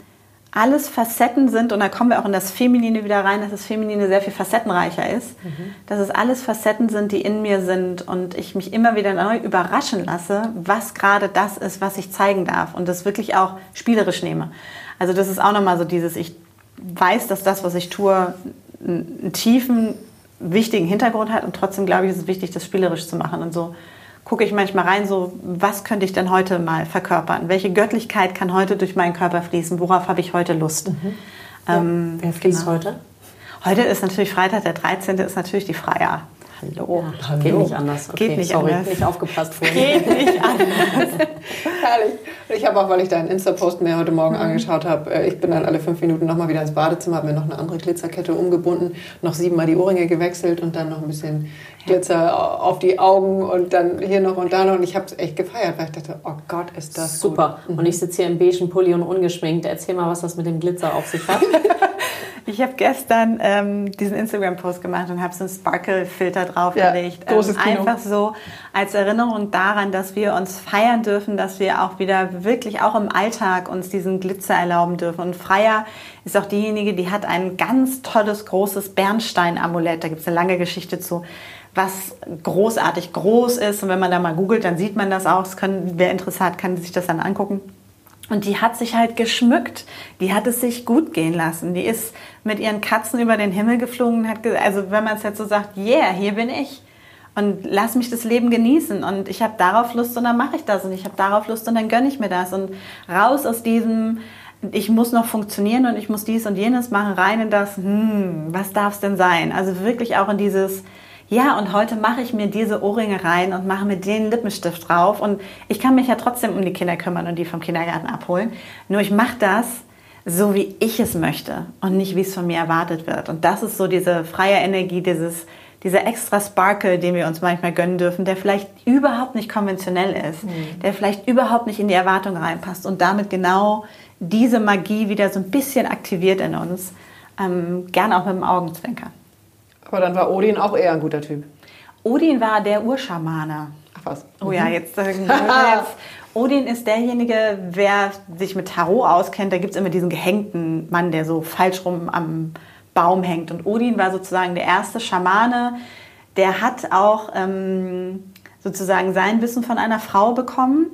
alles Facetten sind, und da kommen wir auch in das Feminine wieder rein, dass das Feminine sehr viel facettenreicher ist, mhm. dass es alles Facetten sind, die in mir sind und ich mich immer wieder neu überraschen lasse, was gerade das ist, was ich zeigen darf und das wirklich auch spielerisch nehme. Also das ist auch nochmal so dieses, ich weiß, dass das, was ich tue, einen tiefen, wichtigen Hintergrund hat und trotzdem glaube ich, ist es wichtig, das spielerisch zu machen und so gucke ich manchmal rein, so was könnte ich denn heute mal verkörpern? Welche Göttlichkeit kann heute durch meinen Körper fließen? Worauf habe ich heute Lust? Mhm. Ähm, Wer fließt genau. heute? Heute ist natürlich Freitag, der 13. ist natürlich die Freier. Hallo. Ja, Hallo. Geht nicht anders. Okay, Geht nicht sorry, anders. nicht aufgepasst vorhin. Geht nicht anders. Herrlich. Ich habe auch, weil ich deinen Insta-Post mir heute Morgen mhm. angeschaut habe, äh, ich bin dann alle fünf Minuten nochmal wieder ins Badezimmer, habe mir noch eine andere Glitzerkette umgebunden, noch siebenmal die Ohrringe gewechselt und dann noch ein bisschen Glitzer auf die Augen und dann hier noch und da noch. Und ich habe es echt gefeiert, weil ich dachte, oh Gott, ist das super. Gut. Und ich sitze hier im beigen Pulli und ungeschminkt. Erzähl mal, was das mit dem Glitzer auf sich hat. Ich habe gestern ähm, diesen Instagram-Post gemacht und habe so einen Sparkle-Filter draufgelegt. Ja, großes ähm, einfach so als Erinnerung daran, dass wir uns feiern dürfen, dass wir auch wieder wirklich auch im Alltag uns diesen Glitzer erlauben dürfen. Und Freier ist auch diejenige, die hat ein ganz tolles, großes Bernstein-Amulett. Da gibt es eine lange Geschichte zu was großartig groß ist. Und wenn man da mal googelt, dann sieht man das auch. Das können, wer Interesse hat, kann sich das dann angucken. Und die hat sich halt geschmückt. Die hat es sich gut gehen lassen. Die ist mit ihren Katzen über den Himmel geflogen. Hat also wenn man es jetzt so sagt, yeah, hier bin ich. Und lass mich das Leben genießen. Und ich habe darauf Lust und dann mache ich das. Und ich habe darauf Lust und dann gönne ich mir das. Und raus aus diesem, ich muss noch funktionieren und ich muss dies und jenes machen, rein in das, hm, was darf es denn sein? Also wirklich auch in dieses, ja, und heute mache ich mir diese Ohrringe rein und mache mir den Lippenstift drauf. Und ich kann mich ja trotzdem um die Kinder kümmern und die vom Kindergarten abholen. Nur ich mache das so, wie ich es möchte und nicht, wie es von mir erwartet wird. Und das ist so diese freie Energie, dieses, dieser extra Sparkle, den wir uns manchmal gönnen dürfen, der vielleicht überhaupt nicht konventionell ist, mhm. der vielleicht überhaupt nicht in die Erwartung reinpasst und damit genau diese Magie wieder so ein bisschen aktiviert in uns. Ähm, gerne auch mit dem Augenzwinkern. Aber dann war Odin auch eher ein guter Typ. Odin war der Urschamane. Ach was. Oh ja, jetzt, äh, jetzt Odin ist derjenige, wer sich mit Tarot auskennt. Da gibt es immer diesen gehängten Mann, der so falsch rum am Baum hängt. Und Odin war sozusagen der erste Schamane. Der hat auch ähm, sozusagen sein Wissen von einer Frau bekommen,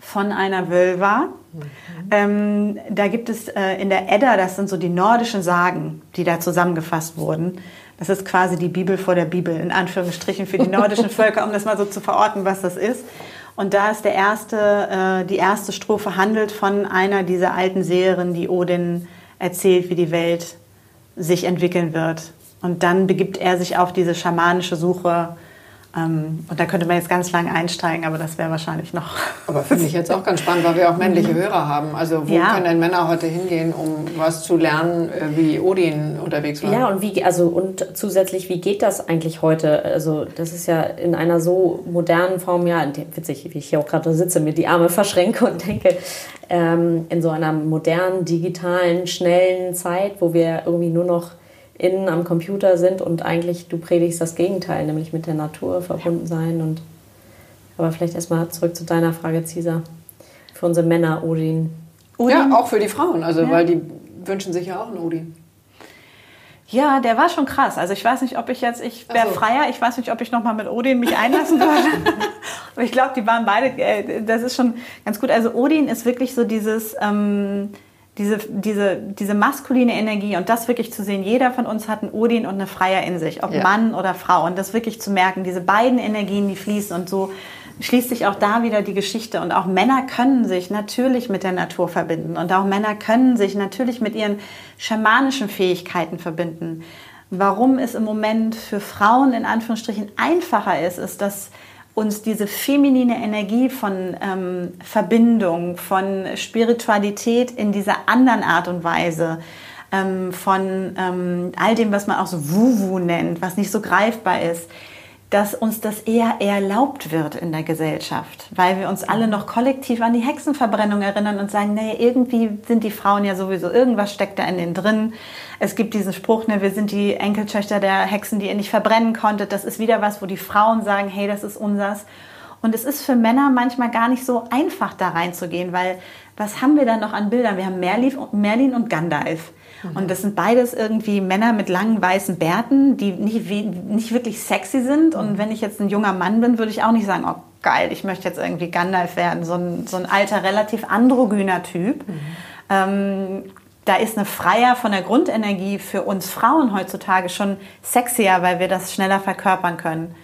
von einer Wölva. Mhm. Ähm, da gibt es äh, in der Edda, das sind so die nordischen Sagen, die da zusammengefasst wurden. Das ist quasi die Bibel vor der Bibel, in Anführungsstrichen, für die nordischen Völker, um das mal so zu verorten, was das ist. Und da ist der erste, äh, die erste Strophe handelt von einer dieser alten Seherinnen, die Odin erzählt, wie die Welt sich entwickeln wird. Und dann begibt er sich auf diese schamanische Suche ähm, und da könnte man jetzt ganz lang einsteigen, aber das wäre wahrscheinlich noch. Aber finde ich jetzt auch ganz spannend, weil wir auch männliche Hörer haben. Also wo ja. können denn Männer heute hingehen, um was zu lernen, äh, wie Odin unterwegs war? Ja, und wie also und zusätzlich, wie geht das eigentlich heute? Also das ist ja in einer so modernen Form, ja, witzig, wie ich hier auch gerade sitze, mir die Arme verschränke und denke, ähm, in so einer modernen, digitalen, schnellen Zeit, wo wir irgendwie nur noch innen am Computer sind und eigentlich du predigst das Gegenteil, nämlich mit der Natur verbunden sein. Und, aber vielleicht erstmal zurück zu deiner Frage, Cesar. Für unsere Männer, Odin. Odin. Ja, auch für die Frauen, also ja. weil die wünschen sich ja auch einen Odin. Ja, der war schon krass. Also ich weiß nicht, ob ich jetzt, ich wäre so. freier, ich weiß nicht, ob ich nochmal mit Odin mich einlassen würde. Aber ich glaube, die waren beide, äh, das ist schon ganz gut. Also Odin ist wirklich so dieses, ähm, diese, diese, diese maskuline Energie und das wirklich zu sehen, jeder von uns hat einen Odin und eine Freier in sich, ob ja. Mann oder Frau. Und das wirklich zu merken, diese beiden Energien, die fließen und so schließt sich auch da wieder die Geschichte. Und auch Männer können sich natürlich mit der Natur verbinden und auch Männer können sich natürlich mit ihren schamanischen Fähigkeiten verbinden. Warum es im Moment für Frauen in Anführungsstrichen einfacher ist, ist, dass uns diese feminine Energie von ähm, Verbindung, von Spiritualität in dieser anderen Art und Weise, ähm, von ähm, all dem, was man auch so Wu-Wu nennt, was nicht so greifbar ist, dass uns das eher erlaubt wird in der Gesellschaft, weil wir uns alle noch kollektiv an die Hexenverbrennung erinnern und sagen, nee, irgendwie sind die Frauen ja sowieso, irgendwas steckt da in denen drin. Es gibt diesen Spruch, ne, wir sind die Enkeltöchter der Hexen, die ihr nicht verbrennen konntet. Das ist wieder was, wo die Frauen sagen, hey, das ist unsers. Und es ist für Männer manchmal gar nicht so einfach, da reinzugehen, weil was haben wir da noch an Bildern? Wir haben Merlin und Gandalf. Und das sind beides irgendwie Männer mit langen weißen Bärten, die nicht, nicht wirklich sexy sind. Und wenn ich jetzt ein junger Mann bin, würde ich auch nicht sagen, oh geil, ich möchte jetzt irgendwie Gandalf werden. So ein, so ein alter, relativ androgyner Typ. Mhm. Ähm, da ist eine Freier von der Grundenergie für uns Frauen heutzutage schon sexier, weil wir das schneller verkörpern können.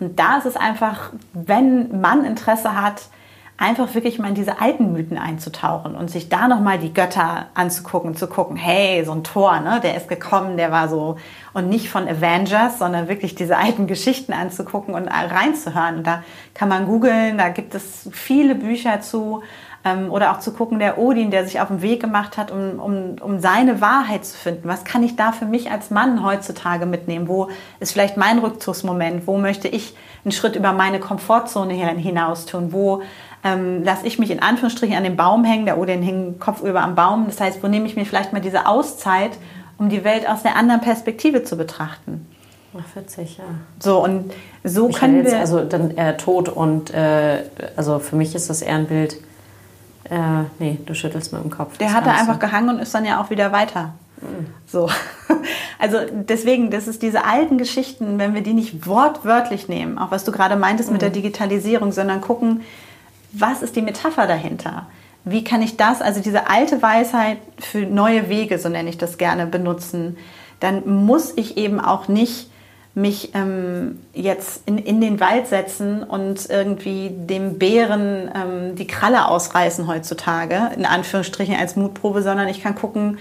Und da ist es einfach, wenn Mann Interesse hat, einfach wirklich mal in diese alten Mythen einzutauchen und sich da nochmal die Götter anzugucken, zu gucken, hey, so ein Tor, ne, der ist gekommen, der war so, und nicht von Avengers, sondern wirklich diese alten Geschichten anzugucken und reinzuhören. Und da kann man googeln, da gibt es viele Bücher zu, ähm, oder auch zu gucken, der Odin, der sich auf den Weg gemacht hat, um, um, um seine Wahrheit zu finden. Was kann ich da für mich als Mann heutzutage mitnehmen? Wo ist vielleicht mein Rückzugsmoment? Wo möchte ich einen Schritt über meine Komfortzone hinaus tun? Wo ähm, lasse ich mich in Anführungsstrichen an den Baum hängen, der Odin hing kopfüber am Baum. Das heißt, wo nehme ich mir vielleicht mal diese Auszeit, um die Welt aus einer anderen Perspektive zu betrachten? Ach, witzig, ja. So, und so ich können wir... Also dann eher tot und, äh, also für mich ist das eher ein Bild, äh, nee, du schüttelst mit dem Kopf. Der hat da einfach gehangen und ist dann ja auch wieder weiter. Mhm. So. Also deswegen, das ist diese alten Geschichten, wenn wir die nicht wortwörtlich nehmen, auch was du gerade meintest mhm. mit der Digitalisierung, sondern gucken, was ist die Metapher dahinter? Wie kann ich das, also diese alte Weisheit für neue Wege, so nenne ich das gerne, benutzen? Dann muss ich eben auch nicht mich ähm, jetzt in, in den Wald setzen und irgendwie dem Bären ähm, die Kralle ausreißen heutzutage, in Anführungsstrichen als Mutprobe, sondern ich kann gucken,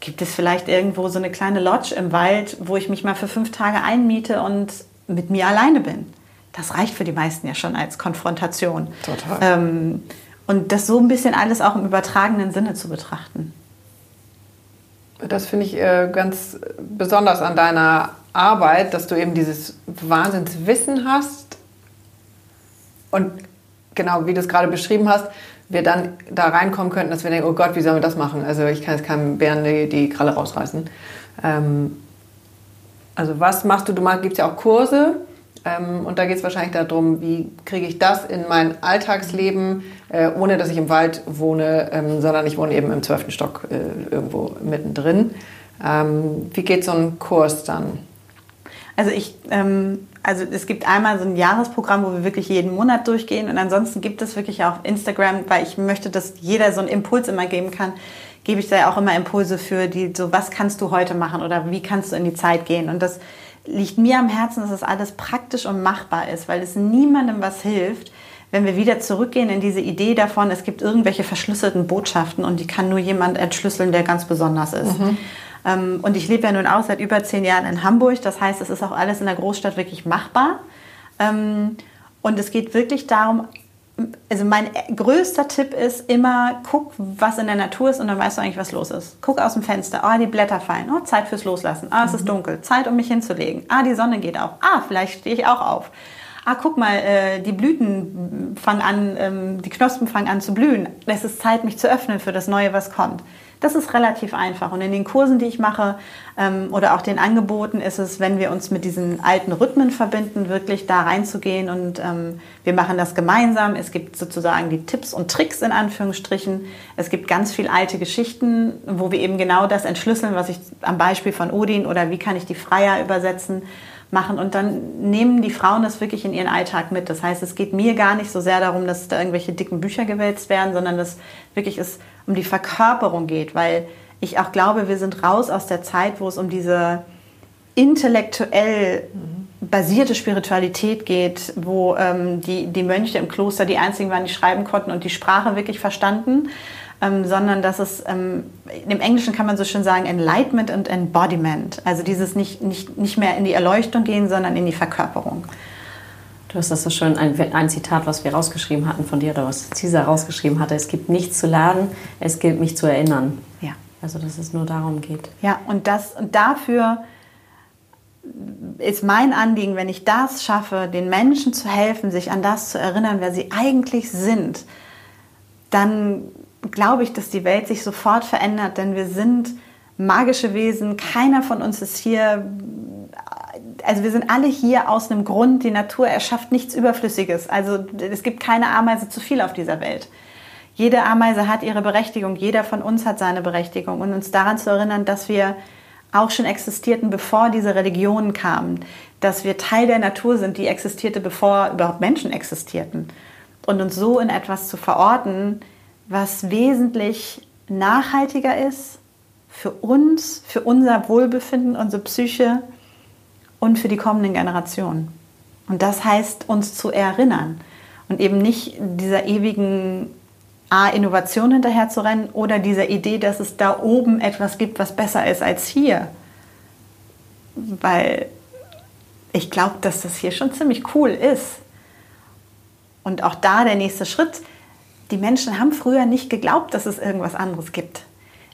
gibt es vielleicht irgendwo so eine kleine Lodge im Wald, wo ich mich mal für fünf Tage einmiete und mit mir alleine bin das reicht für die meisten ja schon als Konfrontation. Total. Ähm, und das so ein bisschen alles auch im übertragenen Sinne zu betrachten. Das finde ich äh, ganz besonders an deiner Arbeit, dass du eben dieses Wahnsinnswissen hast und genau wie du es gerade beschrieben hast, wir dann da reinkommen könnten, dass wir denken, oh Gott, wie sollen wir das machen? Also ich kann jetzt keinem Bären die, die Kralle rausreißen. Ähm, also was machst du? Du gibst ja auch Kurse und da geht es wahrscheinlich darum, wie kriege ich das in mein Alltagsleben, äh, ohne dass ich im Wald wohne, ähm, sondern ich wohne eben im zwölften Stock äh, irgendwo mittendrin. Ähm, wie geht so ein Kurs dann? Also ich, ähm, also es gibt einmal so ein Jahresprogramm, wo wir wirklich jeden Monat durchgehen und ansonsten gibt es wirklich auch Instagram, weil ich möchte, dass jeder so einen Impuls immer geben kann, gebe ich da auch immer Impulse für die, so was kannst du heute machen oder wie kannst du in die Zeit gehen und das liegt mir am Herzen, dass das alles praktisch und machbar ist, weil es niemandem was hilft, wenn wir wieder zurückgehen in diese Idee davon, es gibt irgendwelche verschlüsselten Botschaften und die kann nur jemand entschlüsseln, der ganz besonders ist. Mhm. Ähm, und ich lebe ja nun auch seit über zehn Jahren in Hamburg, das heißt, es ist auch alles in der Großstadt wirklich machbar. Ähm, und es geht wirklich darum, also mein größter Tipp ist immer, guck, was in der Natur ist und dann weißt du eigentlich, was los ist. Guck aus dem Fenster, ah, die Blätter fallen, oh, Zeit fürs Loslassen, ah, es ist mhm. dunkel, Zeit, um mich hinzulegen, ah, die Sonne geht auf, ah, vielleicht stehe ich auch auf. Ah, guck mal, äh, die Blüten fangen an, ähm, die Knospen fangen an zu blühen. Es ist Zeit, mich zu öffnen für das Neue, was kommt. Das ist relativ einfach. Und in den Kursen, die ich mache ähm, oder auch den Angeboten, ist es, wenn wir uns mit diesen alten Rhythmen verbinden, wirklich da reinzugehen. Und ähm, wir machen das gemeinsam. Es gibt sozusagen die Tipps und Tricks in Anführungsstrichen. Es gibt ganz viel alte Geschichten, wo wir eben genau das entschlüsseln, was ich am Beispiel von Odin oder wie kann ich die Freier übersetzen machen. Und dann nehmen die Frauen das wirklich in ihren Alltag mit. Das heißt, es geht mir gar nicht so sehr darum, dass da irgendwelche dicken Bücher gewälzt werden, sondern dass wirklich es um die Verkörperung geht, weil ich auch glaube, wir sind raus aus der Zeit, wo es um diese intellektuell basierte Spiritualität geht, wo ähm, die, die Mönche im Kloster die einzigen waren, die schreiben konnten und die Sprache wirklich verstanden, ähm, sondern dass es, ähm, im Englischen kann man so schön sagen, Enlightenment und Embodiment. Also dieses nicht, nicht, nicht mehr in die Erleuchtung gehen, sondern in die Verkörperung. Du hast das so schön, ein, ein Zitat, was wir rausgeschrieben hatten von dir, oder was Cesar rausgeschrieben hatte. Es gibt nichts zu lernen, es gilt mich zu erinnern. Ja. Also, dass es nur darum geht. Ja, und, das, und dafür ist mein Anliegen, wenn ich das schaffe, den Menschen zu helfen, sich an das zu erinnern, wer sie eigentlich sind, dann glaube ich, dass die Welt sich sofort verändert, denn wir sind magische Wesen. Keiner von uns ist hier, also wir sind alle hier aus einem Grund. Die Natur erschafft nichts Überflüssiges. Also es gibt keine Ameise zu viel auf dieser Welt. Jede Ameise hat ihre Berechtigung, jeder von uns hat seine Berechtigung. Und uns daran zu erinnern, dass wir auch schon existierten, bevor diese Religionen kamen, dass wir Teil der Natur sind, die existierte, bevor überhaupt Menschen existierten. Und uns so in etwas zu verorten, was wesentlich nachhaltiger ist für uns, für unser Wohlbefinden, unsere Psyche und für die kommenden Generationen. Und das heißt, uns zu erinnern. Und eben nicht dieser ewigen A, Innovation hinterher zu rennen oder dieser Idee, dass es da oben etwas gibt, was besser ist als hier. Weil ich glaube, dass das hier schon ziemlich cool ist. Und auch da der nächste Schritt. Die Menschen haben früher nicht geglaubt, dass es irgendwas anderes gibt.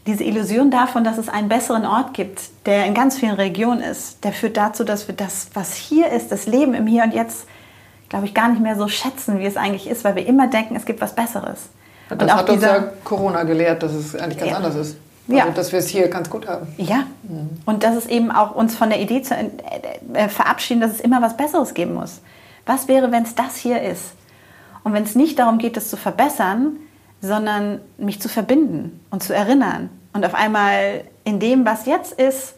Diese Illusion davon, dass es einen besseren Ort gibt, der in ganz vielen Regionen ist, der führt dazu, dass wir das, was hier ist, das Leben im Hier und Jetzt, glaube ich, gar nicht mehr so schätzen, wie es eigentlich ist, weil wir immer denken, es gibt was Besseres. Das und hat uns ja Corona gelehrt, dass es eigentlich ganz ja. anders ist. Also, ja. dass wir es hier ganz gut haben. Ja. Mhm. Und dass es eben auch uns von der Idee zu äh, äh, verabschieden, dass es immer was Besseres geben muss. Was wäre, wenn es das hier ist? Und wenn es nicht darum geht, es zu verbessern, sondern mich zu verbinden und zu erinnern und auf einmal in dem, was jetzt ist,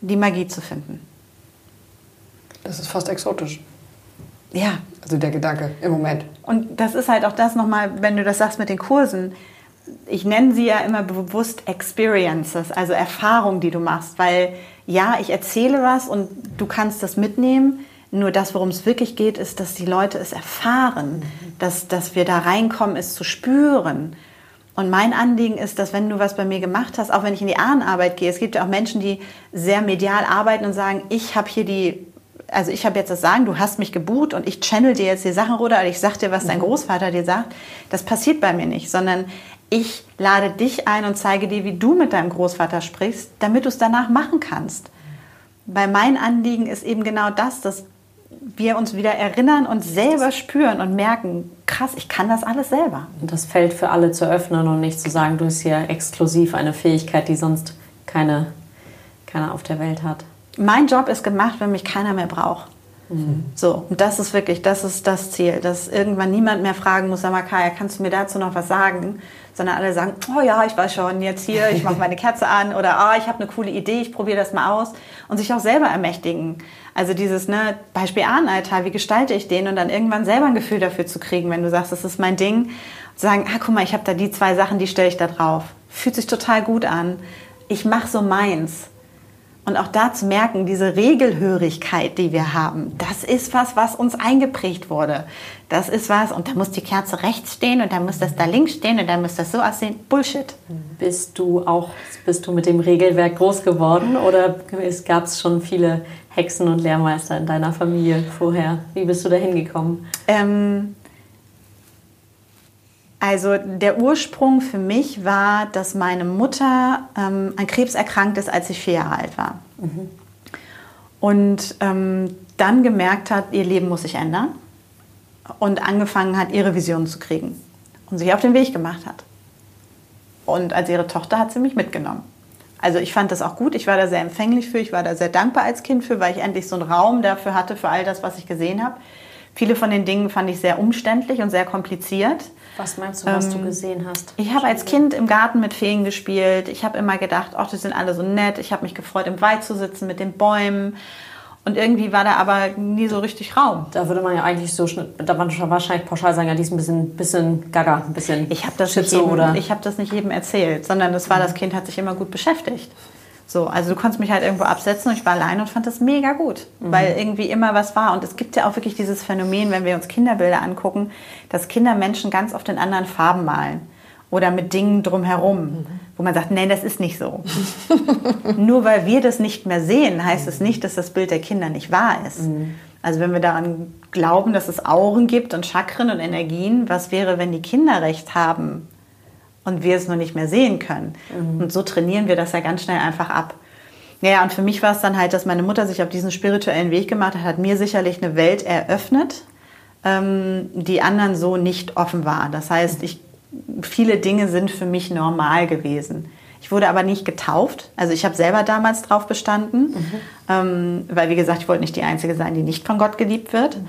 die Magie zu finden. Das ist fast exotisch. Ja. Also der Gedanke im Moment. Und das ist halt auch das nochmal, wenn du das sagst mit den Kursen. Ich nenne sie ja immer bewusst Experiences, also Erfahrungen, die du machst. Weil ja, ich erzähle was und du kannst das mitnehmen. Nur das, worum es wirklich geht, ist, dass die Leute es erfahren, mhm. dass, dass wir da reinkommen, es zu spüren. Und mein Anliegen ist, dass wenn du was bei mir gemacht hast, auch wenn ich in die Ahnenarbeit gehe, es gibt ja auch Menschen, die sehr medial arbeiten und sagen, ich habe hier die also ich habe jetzt das Sagen, du hast mich gebucht und ich channel dir jetzt die Sachen runter, oder ich sag dir, was dein mhm. Großvater dir sagt. Das passiert bei mir nicht, sondern ich lade dich ein und zeige dir, wie du mit deinem Großvater sprichst, damit du es danach machen kannst. Weil mein Anliegen ist eben genau das, dass wir uns wieder erinnern und selber spüren und merken, krass, ich kann das alles selber. Und das Feld für alle zu öffnen und nicht zu sagen, du hast hier exklusiv eine Fähigkeit, die sonst keine, keiner auf der Welt hat mein Job ist gemacht, wenn mich keiner mehr braucht. Mhm. So, und das ist wirklich, das ist das Ziel, dass irgendwann niemand mehr fragen muss, sag mal, Kaya, kannst du mir dazu noch was sagen? Sondern alle sagen, oh ja, ich weiß schon, jetzt hier, ich mache meine Kerze an oder oh, ich habe eine coole Idee, ich probiere das mal aus und sich auch selber ermächtigen. Also dieses ne, Beispiel Ahnenaltar, wie gestalte ich den und dann irgendwann selber ein Gefühl dafür zu kriegen, wenn du sagst, das ist mein Ding, und sagen, ah, guck mal, ich habe da die zwei Sachen, die stelle ich da drauf. Fühlt sich total gut an. Ich mache so meins. Und auch da zu merken, diese Regelhörigkeit, die wir haben, das ist was, was uns eingeprägt wurde. Das ist was, und da muss die Kerze rechts stehen und dann muss das da links stehen und dann muss das so aussehen. Bullshit. Bist du auch, bist du mit dem Regelwerk groß geworden oder gab es schon viele Hexen und Lehrmeister in deiner Familie vorher? Wie bist du da hingekommen? Ähm, also der Ursprung für mich war, dass meine Mutter ähm, an Krebs erkrankt ist, als ich vier Jahre alt war. Mhm. Und ähm, dann gemerkt hat, ihr Leben muss sich ändern und angefangen hat, ihre Vision zu kriegen und sich auf den Weg gemacht hat. Und als ihre Tochter hat sie mich mitgenommen. Also ich fand das auch gut, ich war da sehr empfänglich für, ich war da sehr dankbar als Kind für, weil ich endlich so einen Raum dafür hatte, für all das, was ich gesehen habe. Viele von den Dingen fand ich sehr umständlich und sehr kompliziert. Was meinst du, was ähm, du gesehen hast? Ich habe als Kind im Garten mit Feen gespielt. Ich habe immer gedacht, ach, die sind alle so nett. Ich habe mich gefreut, im Wald zu sitzen mit den Bäumen. Und irgendwie war da aber nie so richtig Raum. Da würde man ja eigentlich so, da man schon wahrscheinlich pauschal sagen, ja, die ist ein bisschen, bisschen gaga, ein bisschen Ich habe das, nicht jedem, oder? Ich hab das nicht jedem erzählt, sondern das war, mhm. das Kind hat sich immer gut beschäftigt. So, also du konntest mich halt irgendwo absetzen und ich war allein und fand das mega gut, mhm. weil irgendwie immer was war. Und es gibt ja auch wirklich dieses Phänomen, wenn wir uns Kinderbilder angucken, dass Kinder Menschen ganz oft in anderen Farben malen oder mit Dingen drumherum, mhm. wo man sagt, nein, das ist nicht so. Nur weil wir das nicht mehr sehen, heißt es nicht, dass das Bild der Kinder nicht wahr ist. Mhm. Also wenn wir daran glauben, dass es Auren gibt und Chakren und Energien, was wäre, wenn die Kinder recht haben und wir es nur nicht mehr sehen können. Mhm. Und so trainieren wir das ja ganz schnell einfach ab. Naja, und für mich war es dann halt, dass meine Mutter sich auf diesen spirituellen Weg gemacht hat, hat mir sicherlich eine Welt eröffnet, ähm, die anderen so nicht offen war. Das heißt, ich, viele Dinge sind für mich normal gewesen. Ich wurde aber nicht getauft. Also ich habe selber damals drauf bestanden, mhm. ähm, weil wie gesagt, ich wollte nicht die Einzige sein, die nicht von Gott geliebt wird. Mhm.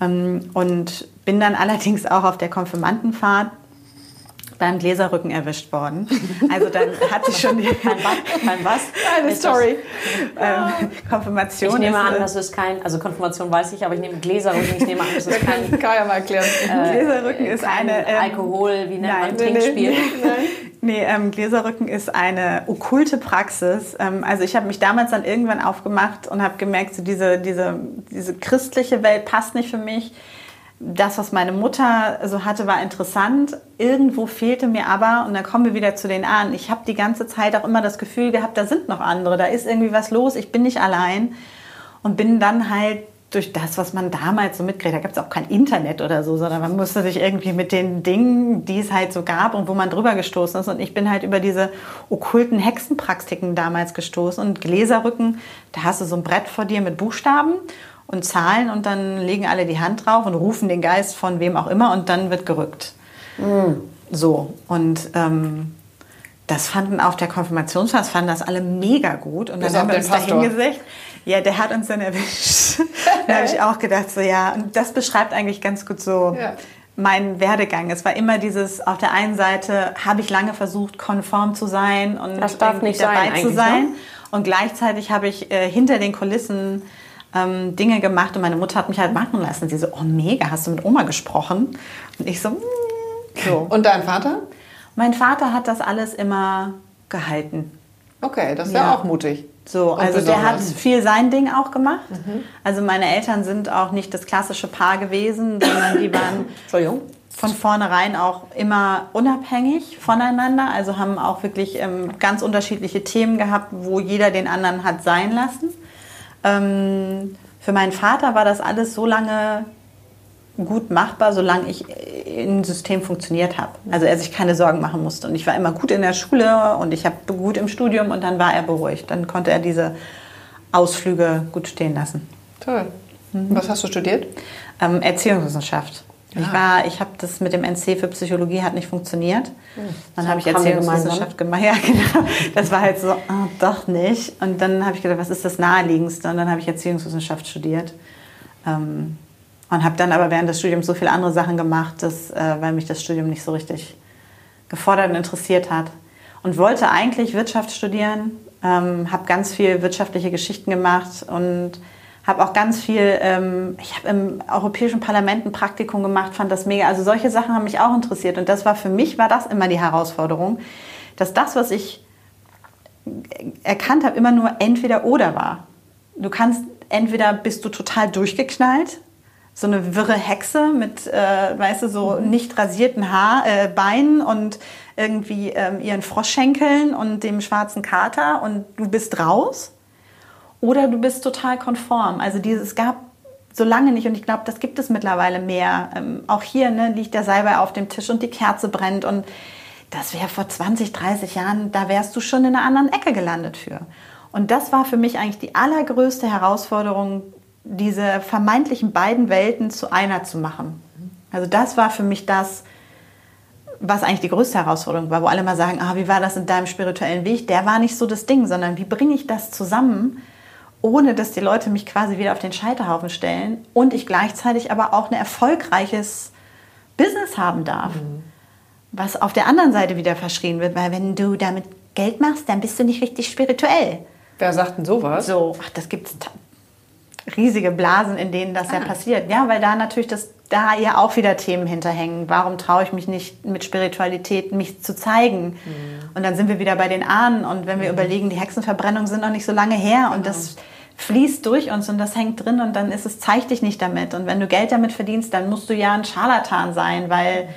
Ähm, und bin dann allerdings auch auf der Konfirmandenfahrt beim Gläserrücken erwischt worden. Also dann hat sich schon die... kein was? Eine Story. Ähm, Konfirmation Ich nehme an, äh, das ist kein... Also Konfirmation weiß ich, aber ich nehme Gläserrücken. Ich nehme an, das ist kein... Kann ja mal erklären. Äh, Gläserrücken ist eine... Ähm, Alkohol, wie nennt nein, man Trinkspiel? Nee, nee, nee ähm, Gläserrücken ist eine okkulte Praxis. Ähm, also ich habe mich damals dann irgendwann aufgemacht und habe gemerkt, so diese, diese, diese christliche Welt passt nicht für mich das, was meine Mutter so hatte, war interessant. Irgendwo fehlte mir aber, und dann kommen wir wieder zu den Ahnen, ich habe die ganze Zeit auch immer das Gefühl gehabt, da sind noch andere, da ist irgendwie was los, ich bin nicht allein. Und bin dann halt durch das, was man damals so mitkriegt, da gab es auch kein Internet oder so, sondern man musste sich irgendwie mit den Dingen, die es halt so gab und wo man drüber gestoßen ist. Und ich bin halt über diese okkulten Hexenpraktiken damals gestoßen und Gläserrücken, da hast du so ein Brett vor dir mit Buchstaben und Zahlen und dann legen alle die Hand drauf und rufen den Geist von wem auch immer und dann wird gerückt. Mhm. So, und ähm, das fanden auf der Konfirmationsfahrt, fanden das alle mega gut. Und dann haben wir uns da hingesetzt. Ja, der hat uns dann erwischt. da habe ich auch gedacht, so ja, und das beschreibt eigentlich ganz gut so ja. meinen Werdegang. Es war immer dieses, auf der einen Seite habe ich lange versucht, konform zu sein und das darf nicht dabei sein, zu sein. Ne? Und gleichzeitig habe ich äh, hinter den Kulissen ähm, Dinge gemacht und meine Mutter hat mich halt machen lassen. Sie so, oh mega, hast du mit Oma gesprochen? Und ich so, mm, so. Und dein Vater? Mein Vater hat das alles immer gehalten. Okay, das ist ja, auch mutig. So, also der hat viel sein Ding auch gemacht. Mhm. Also meine Eltern sind auch nicht das klassische Paar gewesen, sondern die waren von vornherein auch immer unabhängig voneinander. Also haben auch wirklich ähm, ganz unterschiedliche Themen gehabt, wo jeder den anderen hat sein lassen. Ähm, für meinen Vater war das alles so lange gut machbar, solange ich im System funktioniert habe. Also er sich keine Sorgen machen musste. Und ich war immer gut in der Schule und ich habe gut im Studium und dann war er beruhigt. Dann konnte er diese Ausflüge gut stehen lassen. Toll. Mhm. Was hast du studiert? Ähm, Erziehungswissenschaft. Ich war, ich habe das mit dem NC für Psychologie hat nicht funktioniert. Hm. Dann habe ich Erziehungswissenschaft gemacht. Ja, genau. Das war halt so, oh, doch nicht. Und dann habe ich gedacht, was ist das naheliegendste? Und dann habe ich Erziehungswissenschaft studiert. Ähm, und habe dann aber während des Studiums so viele andere Sachen gemacht, dass, äh, weil mich das Studium nicht so richtig gefordert und interessiert hat. Und wollte eigentlich Wirtschaft studieren, ähm, habe ganz viel wirtschaftliche Geschichten gemacht und habe auch ganz viel, ähm, ich habe im Europäischen Parlament ein Praktikum gemacht, fand das mega. Also solche Sachen haben mich auch interessiert. Und das war für mich, war das immer die Herausforderung, dass das, was ich erkannt habe, immer nur entweder oder war. Du kannst, entweder bist du total durchgeknallt so eine wirre Hexe mit, äh, weißt du, so mhm. nicht rasierten Haar, äh, Beinen und irgendwie ähm, ihren Froschschenkeln und dem schwarzen Kater und du bist raus. Oder du bist total konform. Also dieses, es gab so lange nicht und ich glaube, das gibt es mittlerweile mehr. Ähm, auch hier ne, liegt der Salbei auf dem Tisch und die Kerze brennt und das wäre vor 20, 30 Jahren, da wärst du schon in einer anderen Ecke gelandet für. Und das war für mich eigentlich die allergrößte Herausforderung, diese vermeintlichen beiden Welten zu einer zu machen. Also das war für mich das, was eigentlich die größte Herausforderung war, wo alle mal sagen, ah, wie war das in deinem spirituellen Weg? Der war nicht so das Ding, sondern wie bringe ich das zusammen, ohne dass die Leute mich quasi wieder auf den Scheiterhaufen stellen und ich gleichzeitig aber auch ein erfolgreiches Business haben darf, mhm. was auf der anderen Seite wieder verschrien wird, weil wenn du damit Geld machst, dann bist du nicht richtig spirituell. Wer sagt denn sowas? So, ach, das gibt es riesige Blasen, in denen das ah. ja passiert. Ja, weil da natürlich das, da ja auch wieder Themen hinterhängen. Warum traue ich mich nicht mit Spiritualität mich zu zeigen? Mhm. Und dann sind wir wieder bei den Ahnen und wenn wir mhm. überlegen, die Hexenverbrennungen sind noch nicht so lange her und genau. das fließt durch uns und das hängt drin und dann ist es, zeig dich nicht damit. Und wenn du Geld damit verdienst, dann musst du ja ein Scharlatan sein, weil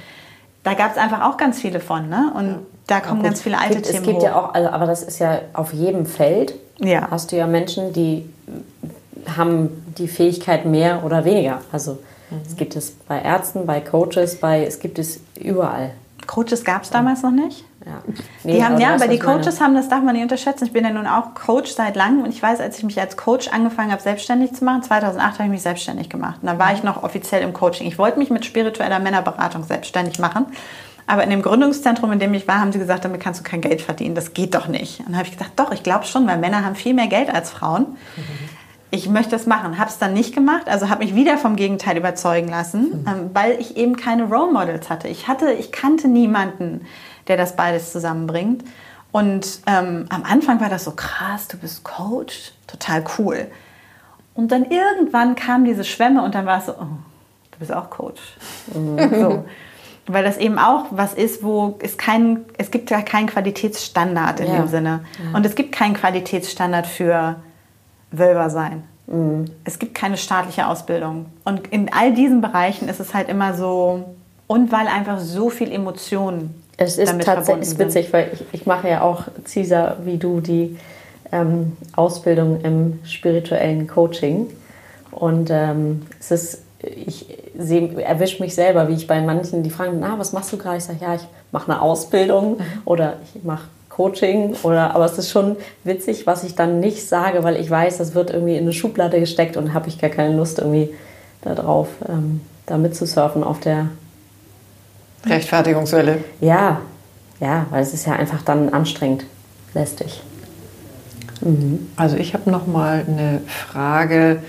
da gab es einfach auch ganz viele von, ne? Und ja. da kommen ganz viele alte gibt, Themen Es gibt hoch. ja auch, also, aber das ist ja auf jedem Feld. Ja. Hast du ja Menschen, die haben die Fähigkeit mehr oder weniger. Also mhm. es gibt es bei Ärzten, bei Coaches, bei es gibt es überall. Coaches gab es damals noch nicht? Ja. Nee, die haben, ja, aber die Coaches haben, das darf man nicht unterschätzen. Ich bin ja nun auch Coach seit langem und ich weiß, als ich mich als Coach angefangen habe, selbstständig zu machen, 2008 habe ich mich selbstständig gemacht. Und da war ich noch offiziell im Coaching. Ich wollte mich mit spiritueller Männerberatung selbstständig machen. Aber in dem Gründungszentrum, in dem ich war, haben sie gesagt, damit kannst du kein Geld verdienen. Das geht doch nicht. Und dann habe ich gesagt, doch, ich glaube schon, weil Männer haben viel mehr Geld als Frauen. Mhm ich möchte das machen. Habe es dann nicht gemacht, also habe mich wieder vom Gegenteil überzeugen lassen, mhm. ähm, weil ich eben keine Role Models hatte. Ich hatte, ich kannte niemanden, der das beides zusammenbringt. Und ähm, am Anfang war das so krass, du bist Coach, total cool. Und dann irgendwann kam diese Schwemme und dann war es so, oh, du bist auch Coach. Mhm. So. Weil das eben auch was ist, wo es kein, es gibt ja keinen Qualitätsstandard in ja. dem Sinne. Ja. Und es gibt keinen Qualitätsstandard für Wölber sein. Mhm. Es gibt keine staatliche Ausbildung. Und in all diesen Bereichen ist es halt immer so, und weil einfach so viel Emotionen es ist tatsächlich witzig, weil ich, ich mache ja auch, Cesar, wie du, die ähm, Ausbildung im spirituellen Coaching. Und ähm, es ist, ich erwische mich selber, wie ich bei manchen, die fragen, na, was machst du gerade? Ich sage, ja, ich mache eine Ausbildung mhm. oder ich mache Coaching oder aber es ist schon witzig, was ich dann nicht sage, weil ich weiß, das wird irgendwie in eine Schublade gesteckt und habe ich gar keine Lust irgendwie darauf, ähm, da mitzusurfen auf der Rechtfertigungswelle. Ja, ja, weil es ist ja einfach dann anstrengend, lästig. Mhm. Also ich habe noch mal eine Frage.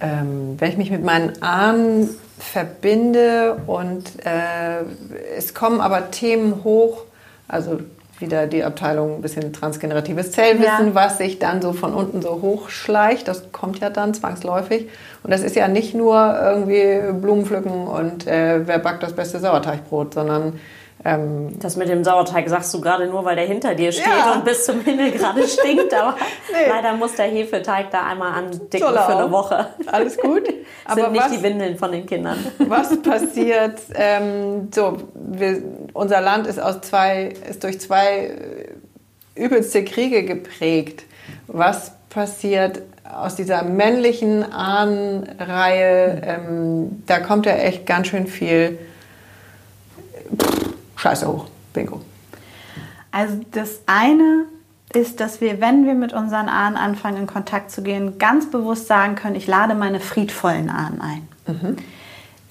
Ähm, wenn ich mich mit meinen Ahnen verbinde und äh, es kommen aber Themen hoch, also wieder die Abteilung ein bisschen transgeneratives Zellwissen, ja. was sich dann so von unten so hochschleicht. Das kommt ja dann zwangsläufig. Und das ist ja nicht nur irgendwie Blumen pflücken und äh, wer backt das beste Sauerteigbrot, sondern das mit dem Sauerteig sagst du gerade nur, weil der hinter dir steht ja. und bis zum Himmel gerade stinkt. Aber nee. leider muss der Hefeteig da einmal andicken Soll für eine Woche. Alles gut. Aber sind nicht was, die Windeln von den Kindern. Was passiert? Ähm, so, wir, unser Land ist aus zwei, ist durch zwei äh, übelste Kriege geprägt. Was passiert aus dieser männlichen Ahnenreihe? Ähm, da kommt ja echt ganz schön viel Scheiße hoch. Bingo. Also das eine ist, dass wir, wenn wir mit unseren Ahnen anfangen, in Kontakt zu gehen, ganz bewusst sagen können, ich lade meine friedvollen Ahnen ein. Mhm.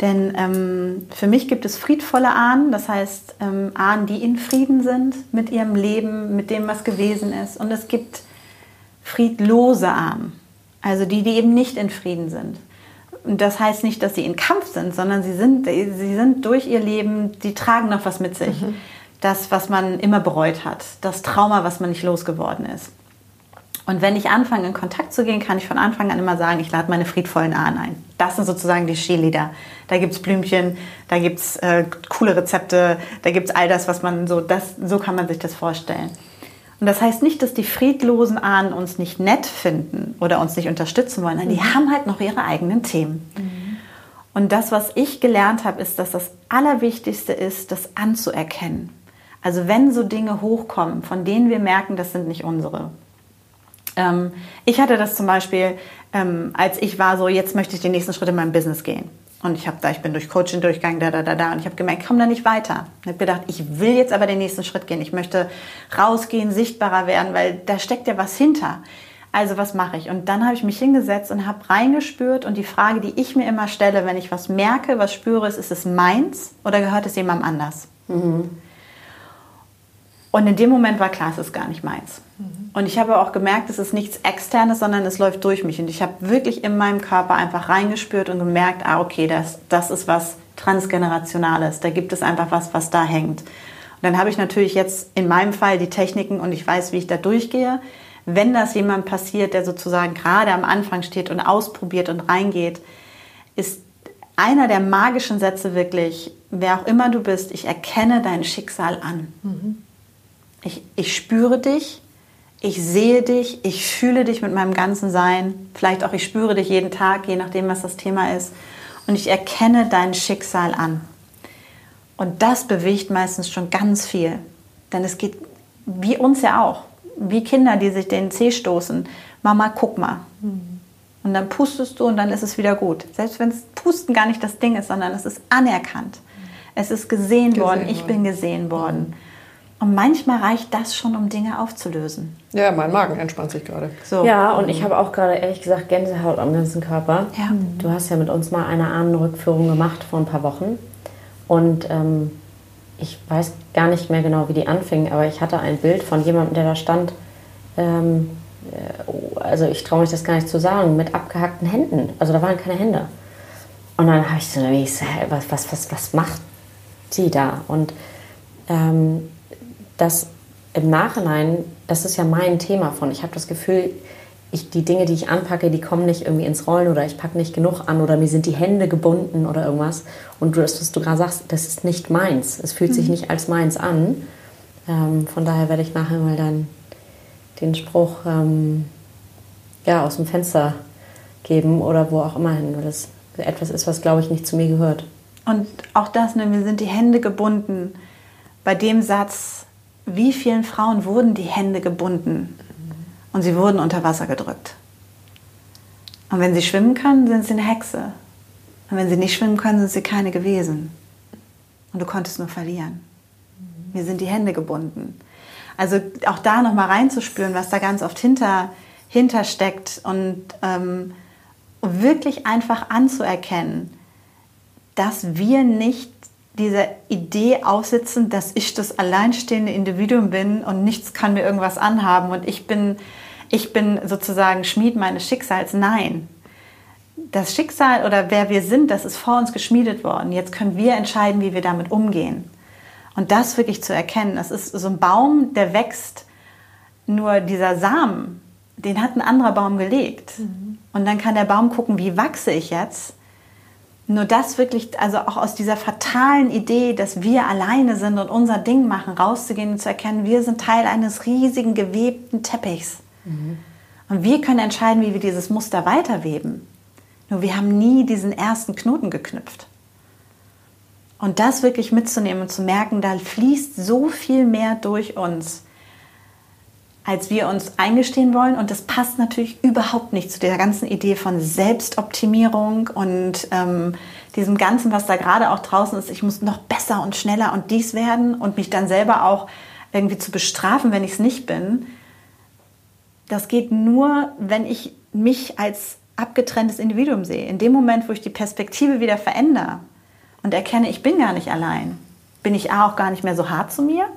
Denn ähm, für mich gibt es friedvolle Ahnen, das heißt ähm, Ahnen, die in Frieden sind mit ihrem Leben, mit dem, was gewesen ist. Und es gibt friedlose Ahnen, also die, die eben nicht in Frieden sind. Und das heißt nicht, dass sie in Kampf sind, sondern sie sind, sie sind durch ihr Leben, die tragen noch was mit sich. Mhm. Das, was man immer bereut hat, das Trauma, was man nicht losgeworden ist. Und wenn ich anfange, in Kontakt zu gehen, kann ich von Anfang an immer sagen, ich lade meine friedvollen Ahnen ein. Das sind sozusagen die Skilieder. Da gibt es Blümchen, da gibt es äh, coole Rezepte, da gibt es all das, was man so, das, so kann man sich das vorstellen. Und das heißt nicht, dass die friedlosen Ahnen uns nicht nett finden oder uns nicht unterstützen wollen. Nein, die mhm. haben halt noch ihre eigenen Themen. Mhm. Und das, was ich gelernt habe, ist, dass das Allerwichtigste ist, das anzuerkennen. Also wenn so Dinge hochkommen, von denen wir merken, das sind nicht unsere. Ähm, ich hatte das zum Beispiel, ähm, als ich war so, jetzt möchte ich den nächsten Schritt in meinem Business gehen. Und ich habe da, ich bin durch Coaching durchgegangen, da, da, da, da. Und ich habe gemerkt, ich komme da nicht weiter. Ich habe gedacht, ich will jetzt aber den nächsten Schritt gehen. Ich möchte rausgehen, sichtbarer werden, weil da steckt ja was hinter. Also was mache ich? Und dann habe ich mich hingesetzt und habe reingespürt. Und die Frage, die ich mir immer stelle, wenn ich was merke, was spüre, ist, ist es meins oder gehört es jemandem anders? Mhm. Und in dem Moment war klar, es ist gar nicht meins. Und ich habe auch gemerkt, es ist nichts Externes, sondern es läuft durch mich. Und ich habe wirklich in meinem Körper einfach reingespürt und gemerkt, ah, okay, das, das ist was Transgenerationales. Da gibt es einfach was, was da hängt. Und dann habe ich natürlich jetzt in meinem Fall die Techniken und ich weiß, wie ich da durchgehe. Wenn das jemand passiert, der sozusagen gerade am Anfang steht und ausprobiert und reingeht, ist einer der magischen Sätze wirklich, wer auch immer du bist, ich erkenne dein Schicksal an. Mhm. Ich, ich spüre dich, ich sehe dich, ich fühle dich mit meinem ganzen Sein. Vielleicht auch ich spüre dich jeden Tag, je nachdem, was das Thema ist. Und ich erkenne dein Schicksal an. Und das bewegt meistens schon ganz viel. Denn es geht wie uns ja auch. Wie Kinder, die sich den Zeh stoßen. Mama, guck mal. Und dann pustest du und dann ist es wieder gut. Selbst wenn es Pusten gar nicht das Ding ist, sondern es ist anerkannt. Es ist gesehen, gesehen worden, ich bin gesehen worden. Und manchmal reicht das schon, um Dinge aufzulösen. Ja, mein Magen entspannt sich gerade. So. Ja, und ich habe auch gerade ehrlich gesagt Gänsehaut am ganzen Körper. Ja. Du hast ja mit uns mal eine Ahnenrückführung gemacht vor ein paar Wochen. Und ähm, ich weiß gar nicht mehr genau, wie die anfing, aber ich hatte ein Bild von jemandem, der da stand. Ähm, äh, also ich traue mich das gar nicht zu sagen, mit abgehackten Händen. Also da waren keine Hände. Und dann habe ich so, was, was, was, was macht die da? Und ähm, dass im Nachhinein, das ist ja mein Thema von, ich habe das Gefühl, ich, die Dinge, die ich anpacke, die kommen nicht irgendwie ins Rollen oder ich packe nicht genug an oder mir sind die Hände gebunden oder irgendwas. Und das, was du gerade sagst, das ist nicht meins. Es fühlt mhm. sich nicht als meins an. Ähm, von daher werde ich nachher mal dann den Spruch ähm, ja, aus dem Fenster geben oder wo auch immer hin, weil das etwas ist, was, glaube ich, nicht zu mir gehört. Und auch das, ne, mir sind die Hände gebunden. Bei dem Satz, wie vielen Frauen wurden die Hände gebunden und sie wurden unter Wasser gedrückt. Und wenn sie schwimmen können, sind sie eine Hexe. Und wenn sie nicht schwimmen können, sind sie keine gewesen. Und du konntest nur verlieren. Mir sind die Hände gebunden. Also auch da nochmal reinzuspüren, was da ganz oft hinter, hinter steckt und ähm, wirklich einfach anzuerkennen, dass wir nicht diese Idee aussitzen, dass ich das alleinstehende Individuum bin und nichts kann mir irgendwas anhaben und ich bin, ich bin sozusagen Schmied meines Schicksals. Nein. Das Schicksal oder wer wir sind, das ist vor uns geschmiedet worden. Jetzt können wir entscheiden, wie wir damit umgehen. Und das wirklich zu erkennen, das ist so ein Baum, der wächst, nur dieser Samen, den hat ein anderer Baum gelegt. Mhm. Und dann kann der Baum gucken, wie wachse ich jetzt? Nur das wirklich, also auch aus dieser fatalen Idee, dass wir alleine sind und unser Ding machen, rauszugehen und zu erkennen, wir sind Teil eines riesigen gewebten Teppichs. Mhm. Und wir können entscheiden, wie wir dieses Muster weiterweben. Nur wir haben nie diesen ersten Knoten geknüpft. Und das wirklich mitzunehmen und zu merken, da fließt so viel mehr durch uns als wir uns eingestehen wollen. Und das passt natürlich überhaupt nicht zu der ganzen Idee von Selbstoptimierung und ähm, diesem Ganzen, was da gerade auch draußen ist. Ich muss noch besser und schneller und dies werden und mich dann selber auch irgendwie zu bestrafen, wenn ich es nicht bin. Das geht nur, wenn ich mich als abgetrenntes Individuum sehe. In dem Moment, wo ich die Perspektive wieder verändere und erkenne, ich bin gar nicht allein, bin ich auch gar nicht mehr so hart zu mir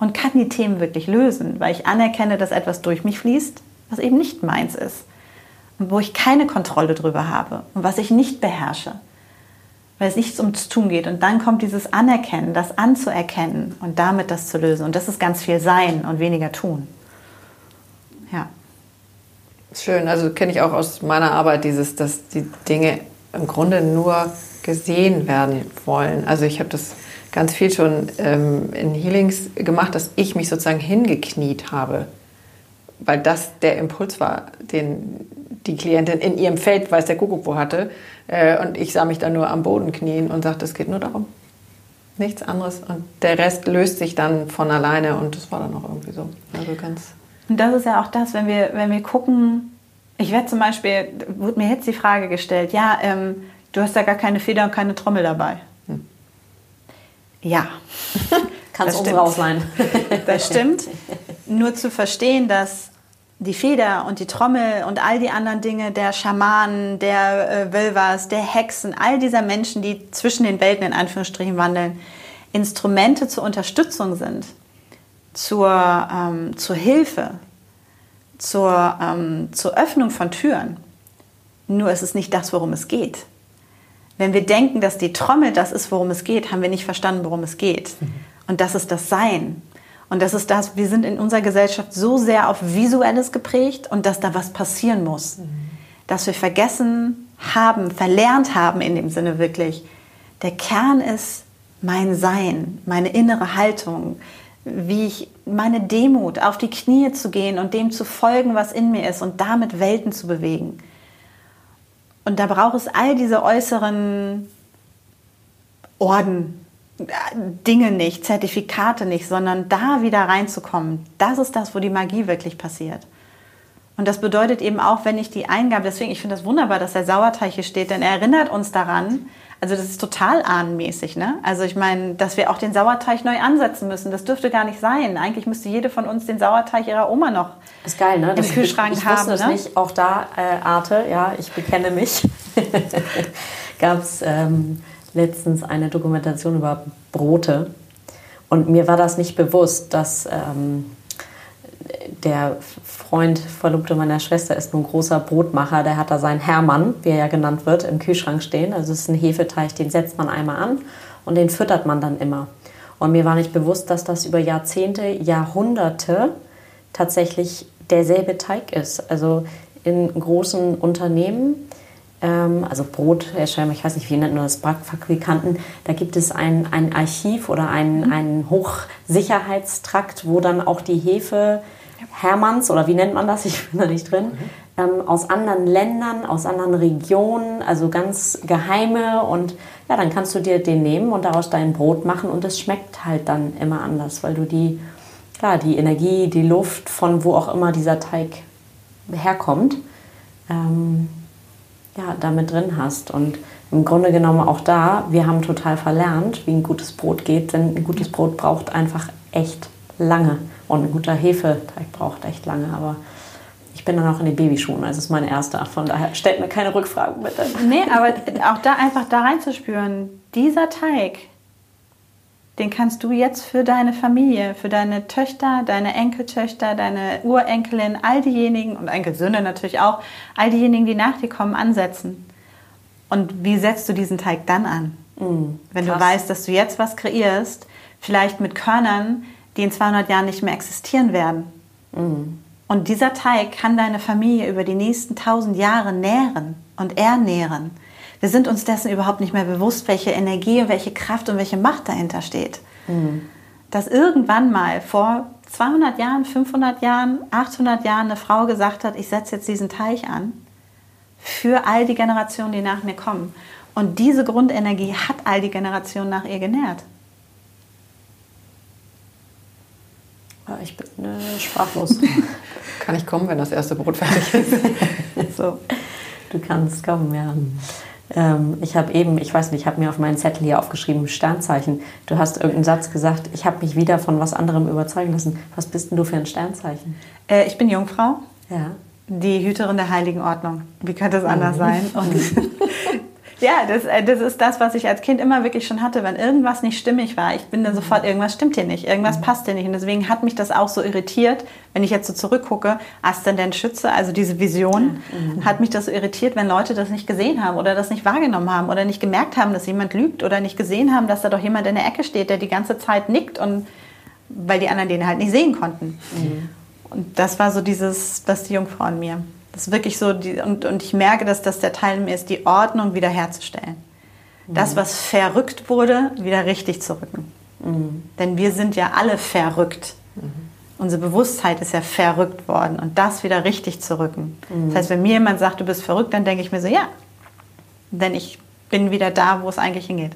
und kann die Themen wirklich lösen, weil ich anerkenne, dass etwas durch mich fließt, was eben nicht meins ist und wo ich keine Kontrolle drüber habe und was ich nicht beherrsche, weil es nichts ums Tun geht. Und dann kommt dieses Anerkennen, das anzuerkennen und damit das zu lösen. Und das ist ganz viel Sein und weniger Tun. Ja. Schön, also kenne ich auch aus meiner Arbeit dieses, dass die Dinge im Grunde nur gesehen werden wollen. Also ich habe das ganz viel schon ähm, in Healings gemacht, dass ich mich sozusagen hingekniet habe, weil das der Impuls war, den die Klientin in ihrem Feld, weiß der Kuckuck wo hatte. Äh, und ich sah mich dann nur am Boden knien und sagte, es geht nur darum. Nichts anderes. Und der Rest löst sich dann von alleine und das war dann auch irgendwie so. Also ganz. Und das ist ja auch das, wenn wir, wenn wir gucken, ich werde zum Beispiel, wurde mir jetzt die Frage gestellt, ja, ähm, du hast ja gar keine Feder und keine Trommel dabei. Ja. Kann es unsere auch sein. das stimmt. Nur zu verstehen, dass die Feder und die Trommel und all die anderen Dinge der Schamanen, der äh, Wölvers, der Hexen, all dieser Menschen, die zwischen den Welten in Anführungsstrichen wandeln, Instrumente zur Unterstützung sind, zur, ähm, zur Hilfe, zur, ähm, zur Öffnung von Türen. Nur ist es nicht das, worum es geht. Wenn wir denken, dass die Trommel das ist, worum es geht, haben wir nicht verstanden, worum es geht. Und das ist das Sein. Und das ist das, wir sind in unserer Gesellschaft so sehr auf Visuelles geprägt und dass da was passieren muss. Dass wir vergessen haben, verlernt haben in dem Sinne wirklich. Der Kern ist mein Sein, meine innere Haltung, wie ich meine Demut, auf die Knie zu gehen und dem zu folgen, was in mir ist und damit Welten zu bewegen. Und da braucht es all diese äußeren Orden, Dinge nicht, Zertifikate nicht, sondern da wieder reinzukommen. Das ist das, wo die Magie wirklich passiert. Und das bedeutet eben auch, wenn ich die Eingabe, deswegen, ich finde das wunderbar, dass der Sauerteig hier steht, denn er erinnert uns daran, also das ist total ahnenmäßig, ne? Also ich meine, dass wir auch den Sauerteig neu ansetzen müssen, das dürfte gar nicht sein. Eigentlich müsste jede von uns den Sauerteig ihrer Oma noch ist geil, ne? im das, Kühlschrank ich, ich haben. Ich ne? nicht. Auch da, äh, Arte, ja, ich bekenne mich. Gab es ähm, letztens eine Dokumentation über Brote. Und mir war das nicht bewusst, dass ähm, der Freund, Verlobte meiner Schwester, ist nun großer Brotmacher. Der hat da seinen Hermann, wie er ja genannt wird, im Kühlschrank stehen. Also es ist ein Hefeteig, den setzt man einmal an und den füttert man dann immer. Und mir war nicht bewusst, dass das über Jahrzehnte, Jahrhunderte tatsächlich derselbe Teig ist. Also in großen Unternehmen, ähm, also Brothersteller, ich weiß nicht, wie nennt man das, Backfabrikanten, da gibt es ein, ein Archiv oder einen, einen Hochsicherheitstrakt, wo dann auch die Hefe Hermanns oder wie nennt man das? Ich bin da nicht drin. Ähm, aus anderen Ländern, aus anderen Regionen, also ganz geheime und ja, dann kannst du dir den nehmen und daraus dein Brot machen und es schmeckt halt dann immer anders, weil du die, klar, die Energie, die Luft von wo auch immer dieser Teig herkommt, ähm, ja, damit drin hast. Und im Grunde genommen auch da, wir haben total verlernt, wie ein gutes Brot geht, denn ein gutes Brot braucht einfach echt lange. Und ein guter Hefeteig braucht echt lange, aber ich bin dann auch in den Babyschuhen, also ist mein erster. Von daher stellt mir keine Rückfragen bitte. Nee, aber auch da einfach da reinzuspüren, dieser Teig, den kannst du jetzt für deine Familie, für deine Töchter, deine Enkeltöchter, deine Urenkelin, all diejenigen und Enkelsöhne natürlich auch, all diejenigen, die nach dir kommen, ansetzen. Und wie setzt du diesen Teig dann an? Mm, Wenn du weißt, dass du jetzt was kreierst, vielleicht mit Körnern, die in 200 Jahren nicht mehr existieren werden. Mm. Und dieser Teig kann deine Familie über die nächsten 1000 Jahre nähren und ernähren. Wir sind uns dessen überhaupt nicht mehr bewusst, welche Energie und welche Kraft und welche Macht dahinter steht. Dass irgendwann mal vor 200 Jahren, 500 Jahren, 800 Jahren eine Frau gesagt hat, ich setze jetzt diesen Teig an für all die Generationen, die nach mir kommen. Und diese Grundenergie hat all die Generationen nach ihr genährt. Ich bin äh, sprachlos. Kann ich kommen, wenn das erste Brot fertig ist? So. Du kannst kommen, ja. Ähm, ich habe eben, ich weiß nicht, ich habe mir auf meinen Zettel hier aufgeschrieben, Sternzeichen. Du hast irgendeinen Satz gesagt, ich habe mich wieder von was anderem überzeugen lassen. Was bist denn du für ein Sternzeichen? Äh, ich bin Jungfrau. Ja. Die Hüterin der heiligen Ordnung. Wie könnte es anders sein? Und ja, das, äh, das ist das, was ich als Kind immer wirklich schon hatte. Wenn irgendwas nicht stimmig war, ich bin dann sofort, irgendwas stimmt hier nicht, irgendwas passt hier nicht. Und deswegen hat mich das auch so irritiert, wenn ich jetzt so zurückgucke, Aszendent Schütze, also diese Vision, hat mich das so irritiert, wenn Leute das nicht gesehen haben oder das nicht wahrgenommen haben oder nicht gemerkt haben, dass jemand lügt oder nicht gesehen haben, dass da doch jemand in der Ecke steht, der die ganze Zeit nickt und weil die anderen den halt nicht sehen konnten. Und das war so dieses, das ist die Jungfrau in mir. Das ist wirklich so, die, und, und ich merke, dass das der Teil in mir ist, die Ordnung wiederherzustellen. Das, was verrückt wurde, wieder richtig zu rücken. Denn wir sind ja alle verrückt. Unsere Bewusstheit ist ja verrückt worden und das wieder richtig zu rücken. Das heißt, wenn mir jemand sagt, du bist verrückt, dann denke ich mir so, ja. Denn ich bin wieder da, wo es eigentlich hingeht.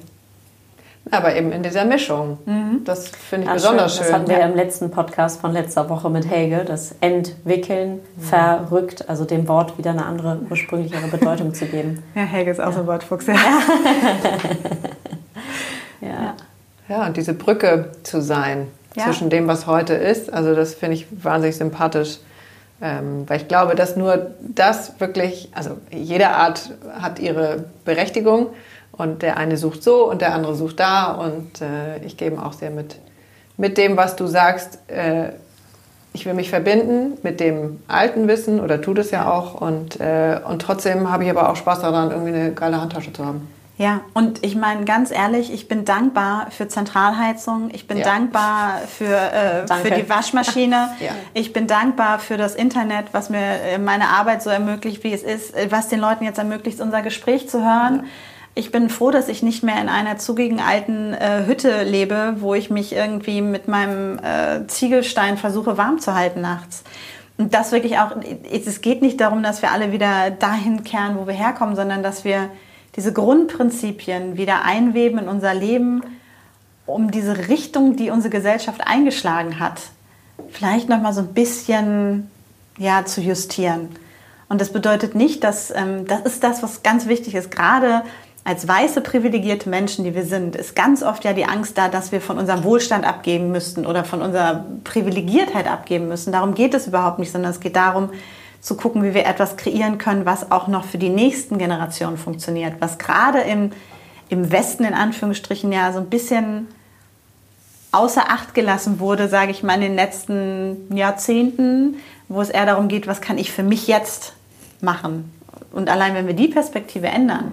Aber eben in dieser Mischung. Das finde ich Ah, besonders schön. schön. Das hatten wir ja im letzten Podcast von letzter Woche mit Helge, das Entwickeln, verrückt, also dem Wort wieder eine andere, ursprünglichere Bedeutung zu geben. Ja, Helge ist auch so ein Wortfuchs. Ja. Ja. Ja, und diese Brücke zu sein Ja. zwischen dem, was heute ist, also das finde ich wahnsinnig sympathisch. Ähm, weil ich glaube, dass nur das wirklich, also jede Art hat ihre Berechtigung und der eine sucht so und der andere sucht da und äh, ich gebe auch sehr mit, mit dem, was du sagst. Äh, ich will mich verbinden mit dem alten Wissen oder tu das ja auch und, äh, und trotzdem habe ich aber auch Spaß daran, irgendwie eine geile Handtasche zu haben. Ja, und ich meine ganz ehrlich, ich bin dankbar für Zentralheizung, ich bin Ja. dankbar für, äh, für die Waschmaschine, Ja. ich bin dankbar für das Internet, was mir äh, meine Arbeit so ermöglicht, wie es ist, äh, was den Leuten jetzt ermöglicht, unser Gespräch zu hören. Ich bin froh, dass ich nicht mehr in einer zugigen alten äh, Hütte lebe, wo ich mich irgendwie mit meinem äh, Ziegelstein versuche warm zu halten nachts. Und das wirklich auch, es geht nicht darum, dass wir alle wieder dahin kehren, wo wir herkommen, sondern dass wir diese Grundprinzipien wieder einweben in unser Leben, um diese Richtung, die unsere Gesellschaft eingeschlagen hat, vielleicht noch mal so ein bisschen ja, zu justieren. Und das bedeutet nicht, dass ähm, das ist das, was ganz wichtig ist. Gerade als weiße privilegierte Menschen, die wir sind, ist ganz oft ja die Angst da, dass wir von unserem Wohlstand abgeben müssten oder von unserer Privilegiertheit abgeben müssen. Darum geht es überhaupt nicht, sondern es geht darum, zu gucken, wie wir etwas kreieren können, was auch noch für die nächsten Generationen funktioniert, was gerade im, im Westen in Anführungsstrichen ja so ein bisschen außer Acht gelassen wurde, sage ich mal, in den letzten Jahrzehnten, wo es eher darum geht, was kann ich für mich jetzt machen. Und allein wenn wir die Perspektive ändern,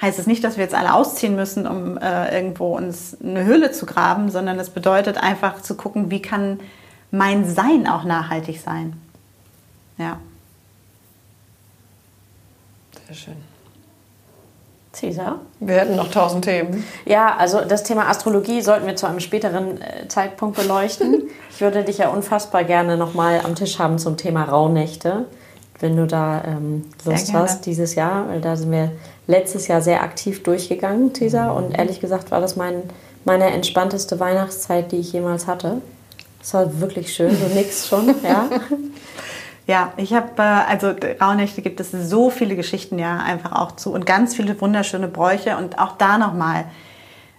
heißt es nicht, dass wir jetzt alle ausziehen müssen, um äh, irgendwo uns eine Höhle zu graben, sondern es bedeutet einfach zu gucken, wie kann mein Sein auch nachhaltig sein. Ja. Sehr schön. Cäsar? Wir hätten noch tausend Themen. Ja, also das Thema Astrologie sollten wir zu einem späteren äh, Zeitpunkt beleuchten. ich würde dich ja unfassbar gerne nochmal am Tisch haben zum Thema Rauhnächte, wenn du da ähm, Lust hast dieses Jahr. Weil da sind wir letztes Jahr sehr aktiv durchgegangen, Cäsar. Und ehrlich gesagt war das mein, meine entspannteste Weihnachtszeit, die ich jemals hatte. Es war wirklich schön, du nix schon, ja. Ja, ich habe, äh, also Rauhnächte gibt es so viele Geschichten ja einfach auch zu und ganz viele wunderschöne Bräuche und auch da nochmal.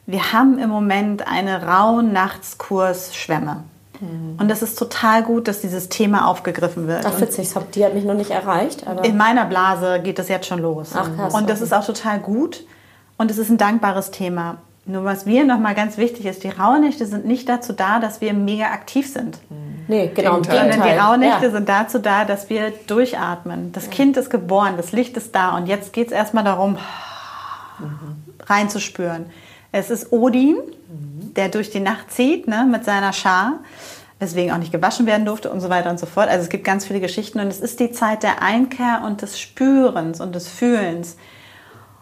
Wir haben im Moment eine Rauhnachtskurs Schwämme. Mhm. Und das ist total gut, dass dieses Thema aufgegriffen wird. Ach, witzig, die hat mich noch nicht erreicht. in meiner Blase geht das jetzt schon los. Ach, krass, und das okay. ist auch total gut. Und es ist ein dankbares Thema. Nur was mir nochmal ganz wichtig ist, die Rauhnächte sind nicht dazu da, dass wir mega aktiv sind. Nee, genau. Sondern die Rauhnächte ja. sind dazu da, dass wir durchatmen. Das Kind ist geboren, das Licht ist da und jetzt geht es erstmal darum, mhm. reinzuspüren. Es ist Odin, mhm. der durch die Nacht zieht ne, mit seiner Schar, weswegen auch nicht gewaschen werden durfte und so weiter und so fort. Also es gibt ganz viele Geschichten und es ist die Zeit der Einkehr und des Spürens und des Fühlens.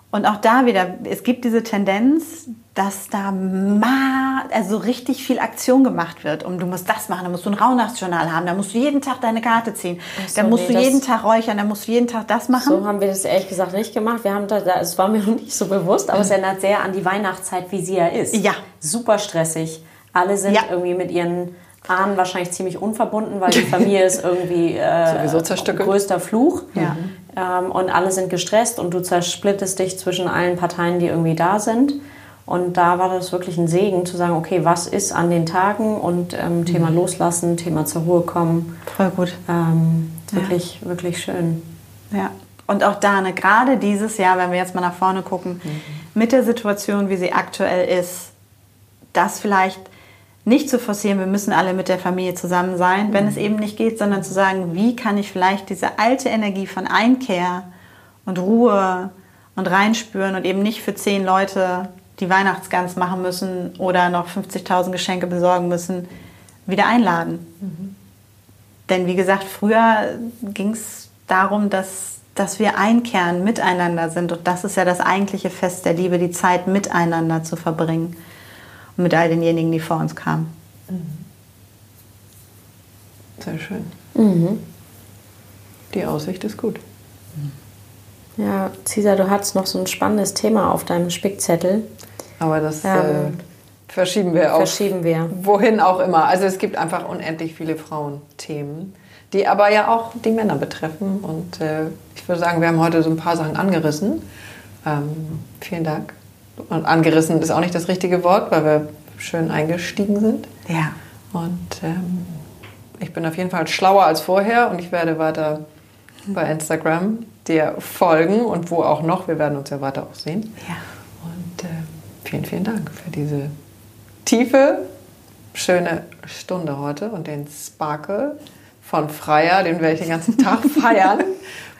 Und auch da wieder, es gibt diese Tendenz, dass da mal, also richtig viel Aktion gemacht wird. Und du musst das machen, da musst du ein Rauhnachtsjournal haben, da musst du jeden Tag deine Karte ziehen, so, da musst nee, du jeden Tag räuchern, da musst du jeden Tag das machen. So haben wir das ehrlich gesagt nicht gemacht. Wir haben da, es war mir noch nicht so bewusst, aber es erinnert sehr an die Weihnachtszeit, wie sie ja ist. Ja. Super stressig. Alle sind ja. irgendwie mit ihren Ahnen wahrscheinlich ziemlich unverbunden, weil die Familie ist irgendwie äh, größter Fluch. Ja. Ähm, und alle sind gestresst und du zersplittest dich zwischen allen Parteien, die irgendwie da sind. Und da war das wirklich ein Segen zu sagen, okay, was ist an den Tagen und ähm, mhm. Thema loslassen, Thema zur Ruhe kommen. Voll gut. Ähm, wirklich, ja. wirklich schön. Ja. Und auch da, ne, gerade dieses Jahr, wenn wir jetzt mal nach vorne gucken, mhm. mit der Situation, wie sie aktuell ist, das vielleicht nicht zu forcieren, wir müssen alle mit der Familie zusammen sein, wenn mhm. es eben nicht geht, sondern zu sagen, wie kann ich vielleicht diese alte Energie von Einkehr und Ruhe und reinspüren und eben nicht für zehn Leute die Weihnachtsgans machen müssen oder noch 50.000 Geschenke besorgen müssen, wieder einladen. Mhm. Denn wie gesagt, früher ging es darum, dass, dass wir einkehren, miteinander sind. Und das ist ja das eigentliche Fest der Liebe, die Zeit miteinander zu verbringen und mit all denjenigen, die vor uns kamen. Mhm. Sehr schön. Mhm. Die Aussicht ist gut. Ja, Cesar, du hattest noch so ein spannendes Thema auf deinem Spickzettel. Aber das ja. äh, verschieben wir auch. Verschieben wir. Wohin auch immer. Also es gibt einfach unendlich viele Frauenthemen, die aber ja auch die Männer betreffen. Und äh, ich würde sagen, wir haben heute so ein paar Sachen angerissen. Ähm, vielen Dank. Und angerissen ist auch nicht das richtige Wort, weil wir schön eingestiegen sind. Ja. Und ähm, ich bin auf jeden Fall schlauer als vorher und ich werde weiter bei Instagram dir folgen und wo auch noch. Wir werden uns ja weiter auch sehen. Ja. Und äh, vielen, vielen Dank für diese tiefe, schöne Stunde heute und den Sparkle von Freier, den werde ich den ganzen Tag feiern.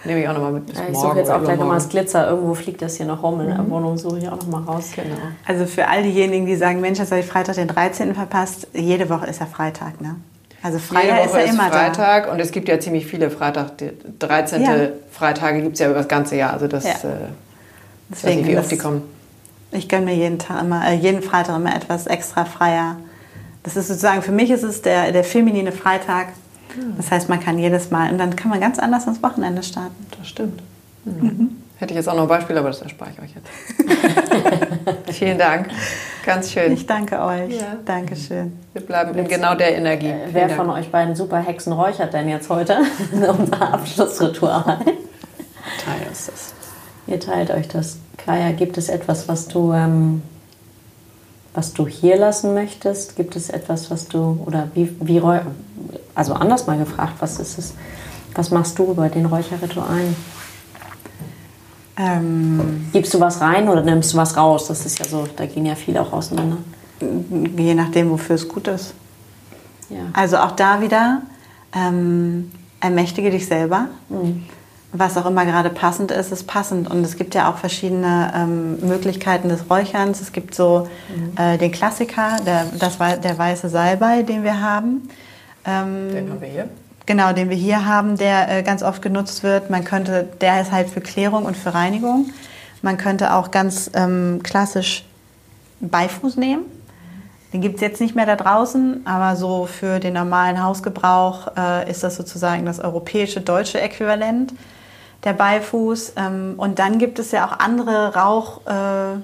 Nehme ich auch nochmal mit bis ja, ich suche jetzt auch gleich nochmal das Glitzer. Irgendwo fliegt das hier noch rum. In der mhm. Wohnung suche ich auch nochmal raus. Genau. Also für all diejenigen, die sagen, Mensch, jetzt habe ich Freitag den 13. verpasst. Jede Woche ist ja Freitag, ne? Also Freitag ist ja immer Freitag da. und es gibt ja ziemlich viele Freitag, 13. Ja. Freitage gibt es ja über das ganze Jahr. Also das, ja. äh, Deswegen, nicht, wie oft die kommen. Ich gönne mir jeden, Tag immer, äh, jeden Freitag immer etwas extra freier. Das ist sozusagen, für mich ist es der, der feminine Freitag. Das heißt, man kann jedes Mal und dann kann man ganz anders ins Wochenende starten. Das stimmt. Mhm. Mhm. Hätte ich jetzt auch noch ein Beispiel, aber das erspare ich euch jetzt. Vielen Dank. Ganz schön. Ich danke euch. Ja. Dankeschön. Wir bleiben in genau der Energie. Äh, wer von euch beiden super Hexen räuchert denn jetzt heute? Unser Abschlussritual. Teil ist das. Ihr teilt euch das. Kaya, gibt es etwas, was du, ähm, was du hier lassen möchtest? Gibt es etwas, was du, oder wie, wie also anders mal gefragt, was ist es, was machst du bei den Räucherritualen? Ähm, Gibst du was rein oder nimmst du was raus? Das ist ja so, da gehen ja viele auch auseinander. Je nachdem, wofür es gut ist. Ja. Also auch da wieder, ähm, ermächtige dich selber. Mhm. Was auch immer gerade passend ist, ist passend. Und es gibt ja auch verschiedene ähm, Möglichkeiten des Räucherns. Es gibt so mhm. äh, den Klassiker, der, das, der weiße Salbei, den wir haben. Ähm, den haben wir hier. Genau, den wir hier haben, der äh, ganz oft genutzt wird. Man könnte, der ist halt für Klärung und für Reinigung. Man könnte auch ganz ähm, klassisch Beifuß nehmen. Den gibt es jetzt nicht mehr da draußen, aber so für den normalen Hausgebrauch äh, ist das sozusagen das europäische, deutsche Äquivalent der Beifuß. Ähm, und dann gibt es ja auch andere Rauch, äh,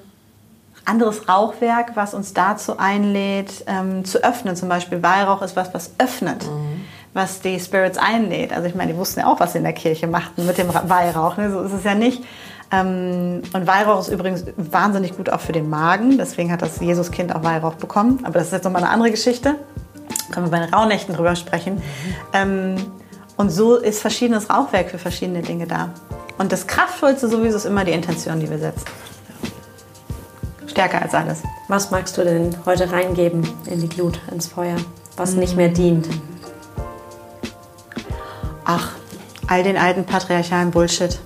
anderes Rauchwerk, was uns dazu einlädt, ähm, zu öffnen. Zum Beispiel Weihrauch ist was, was öffnet. Mhm. Was die Spirits einlädt. Also ich meine, die wussten ja auch, was sie in der Kirche machten mit dem Weihrauch. Ne? So ist es ja nicht. Ähm, und Weihrauch ist übrigens wahnsinnig gut auch für den Magen. Deswegen hat das Jesuskind auch Weihrauch bekommen. Aber das ist jetzt nochmal eine andere Geschichte. Können wir bei den Rauhnächten drüber sprechen. Mhm. Ähm, und so ist verschiedenes Rauchwerk für verschiedene Dinge da. Und das Kraftvollste sowieso ist immer die Intention, die wir setzen. Stärker als alles. Was magst du denn heute reingeben in die Glut, ins Feuer, was nicht mehr dient? Ach, all den alten patriarchalen Bullshit.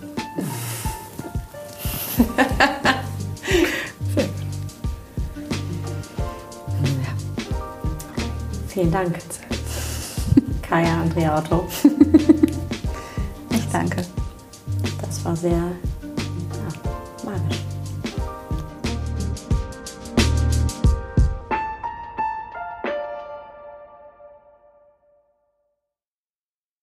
Vielen Dank. Kaya Andrea Otto. Ich danke. Das war sehr